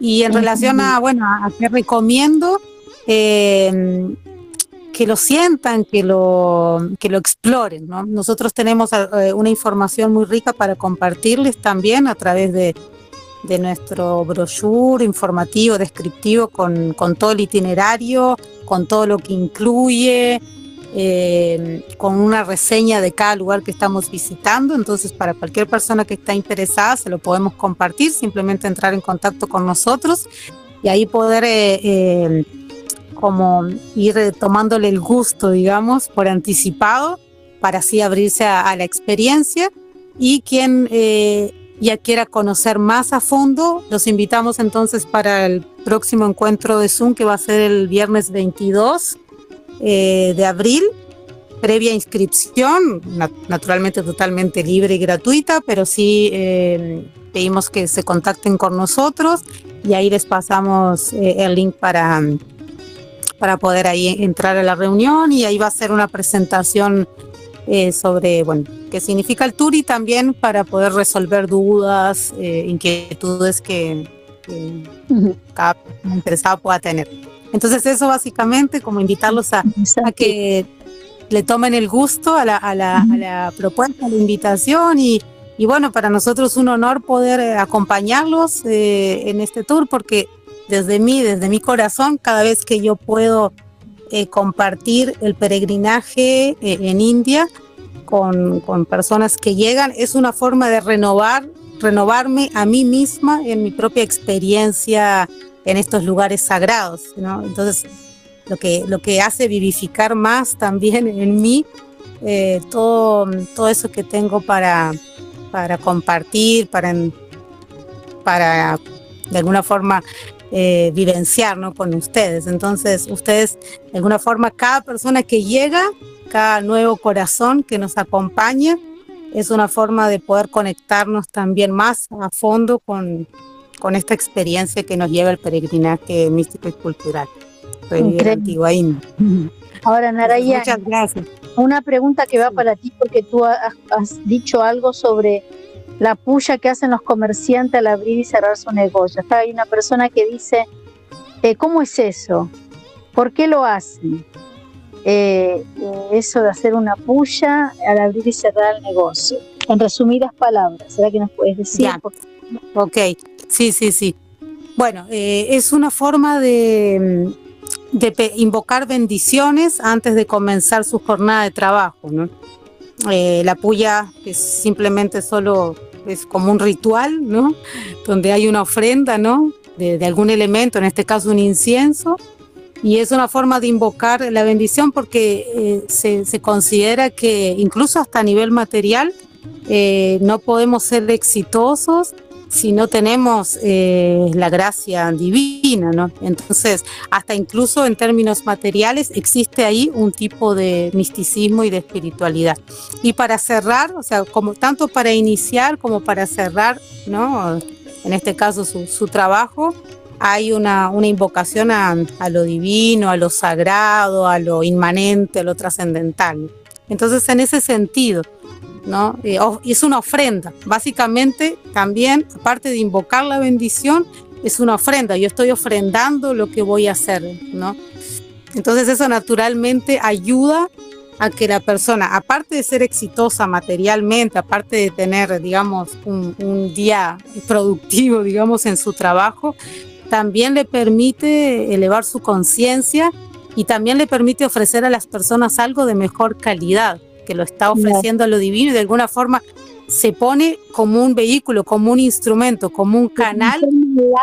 Speaker 4: Y en relación a, bueno, a qué recomiendo, eh, que lo sientan, que lo, que lo exploren. ¿no? Nosotros tenemos eh, una información muy rica para compartirles también a través de de nuestro brochure informativo, descriptivo, con, con, todo el itinerario, con todo lo que incluye, eh, con una reseña de cada lugar que estamos visitando. Entonces, para cualquier persona que está interesada, se lo podemos compartir, simplemente entrar en contacto con nosotros y ahí poder eh, eh, como ir tomándole el gusto, digamos, por anticipado, para así abrirse a, a la experiencia. Y quien ya quiera conocer más a fondo, los invitamos entonces para el próximo encuentro de Zoom que va a ser el viernes 22 eh, de abril, previa inscripción, nat naturalmente totalmente libre y gratuita, pero sí eh, pedimos que se contacten con nosotros y ahí les pasamos eh, el link para, para poder ahí entrar a la reunión y ahí va a ser una presentación eh, sobre, bueno, qué significa el tour y también para poder resolver dudas, eh, inquietudes que, cada interesado pueda tener. Entonces eso básicamente como invitarlos a, que le tomen el gusto a la, a la, a la propuesta, a la invitación y, y, bueno, para nosotros un honor poder eh, acompañarlos en este tour porque desde mí, desde mi corazón, cada vez que yo puedo eh, compartir el peregrinaje eh, en India con, con, personas que llegan. Es una forma de renovar, renovarme a mí misma en mi propia experiencia en estos lugares sagrados. ¿no? Entonces, lo que, lo que hace vivificar más también en mí eh, todo, todo eso que tengo para, para compartir, para, para de alguna forma eh, vivenciar ¿no? con ustedes. Entonces, ustedes, de alguna forma, cada persona que llega, cada nuevo corazón que nos acompaña, es una forma de poder conectarnos también más a fondo con, con esta experiencia que nos lleva el peregrinaje místico y cultural.
Speaker 3: Ahora, Naraya, muchas gracias. Una pregunta que va para ti porque tú has dicho algo sobre la puya que hacen los comerciantes al abrir y cerrar su negocio. Está hay una persona que dice, eh, ¿cómo es eso? ¿Por qué lo hacen? Eh, eso de hacer una puya al abrir y cerrar el negocio. En resumidas palabras, ¿será que nos puedes decir?
Speaker 4: Ok, sí, sí, sí. Bueno, eh, es una forma de, de invocar bendiciones antes de comenzar su jornada de trabajo, ¿no? la puya es simplemente solo es como un ritual, ¿no? Donde hay una ofrenda, ¿no? De, algún elemento, en este caso un incienso, y es una forma de invocar la bendición porque eh, se, considera que incluso hasta a nivel material eh, no podemos ser exitosos si no tenemos eh, la gracia divina. Entonces, hasta incluso en términos materiales existe ahí un tipo de misticismo y de espiritualidad. Y para cerrar, o sea, como tanto para iniciar como para cerrar, ¿no? En este caso su, trabajo, hay una, una invocación a, a, lo divino, a lo sagrado, a lo inmanente, a lo trascendental. Entonces, en ese sentido, ¿no? Eh, es una ofrenda. Básicamente, también, aparte de invocar la bendición, es una ofrenda. Yo estoy ofrendando lo que voy a hacer, ¿no? Entonces eso naturalmente ayuda a que la persona, aparte de ser exitosa materialmente, aparte de tener, digamos, un, un día productivo, digamos, en su trabajo, también le permite elevar su conciencia y también le permite ofrecer a las personas algo de mejor calidad que lo está ofreciendo a lo divino y de alguna forma se pone como un vehículo, como un instrumento, como un canal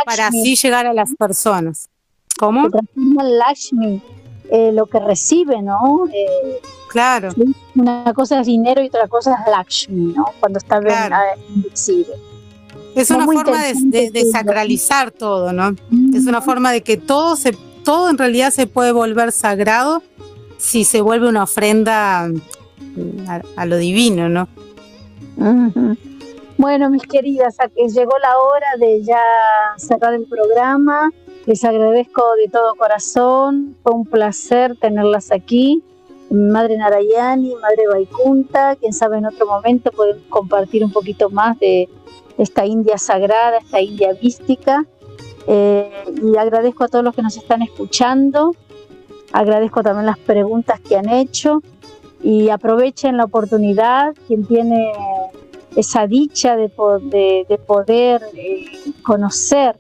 Speaker 4: para así llegar a las personas. ¿Cómo?
Speaker 3: Lakshmi, eh, lo que recibe, ¿no?
Speaker 4: Eh, claro.
Speaker 3: Una cosa es dinero y otra cosa es Lakshmi, ¿no? Cuando está claro.
Speaker 4: Es una forma de, de, sacralizar todo, ¿no? Es una forma de que todo se, todo en realidad se puede volver sagrado si se vuelve una ofrenda a, lo divino, ¿no?
Speaker 3: Bueno, mis queridas, llegó la hora de ya cerrar el programa. Les agradezco de todo corazón. Fue un placer tenerlas aquí. Madre Narayani, Madre Vaikunta, quién sabe en otro momento podemos compartir un poquito más de esta India sagrada, esta India mística. Eh, y agradezco a todos los que nos están escuchando. Agradezco también las preguntas que han hecho y aprovechen la oportunidad, quien tiene esa dicha de, de, poder eh, conocer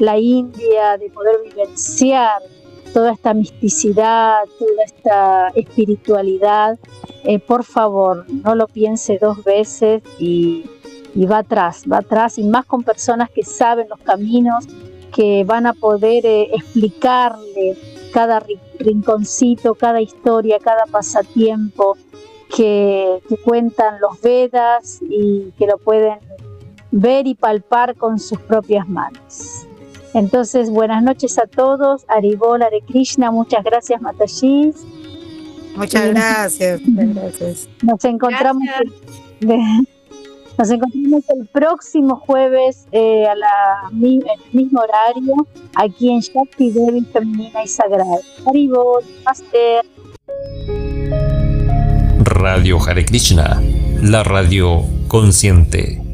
Speaker 3: la India, de poder vivenciar toda esta misticidad, toda esta espiritualidad, eh, por favor, no lo piense dos veces y, va atrás, va atrás, y más con personas que saben los caminos, que van a poder eh, explicarle cada rinconcito, cada historia, cada pasatiempo que, cuentan los Vedas y que lo pueden ver y palpar con sus propias manos. Entonces, buenas noches a todos. Aribol, Hare Krishna, muchas gracias, Matashis.
Speaker 4: Muchas gracias,
Speaker 3: Nos encontramos. Nos encontramos el próximo jueves eh, a la, el mismo horario aquí en Shakti Devi Femenina y Sagrada. Haribol, Master.
Speaker 2: Radio Hare Krishna, la radio consciente.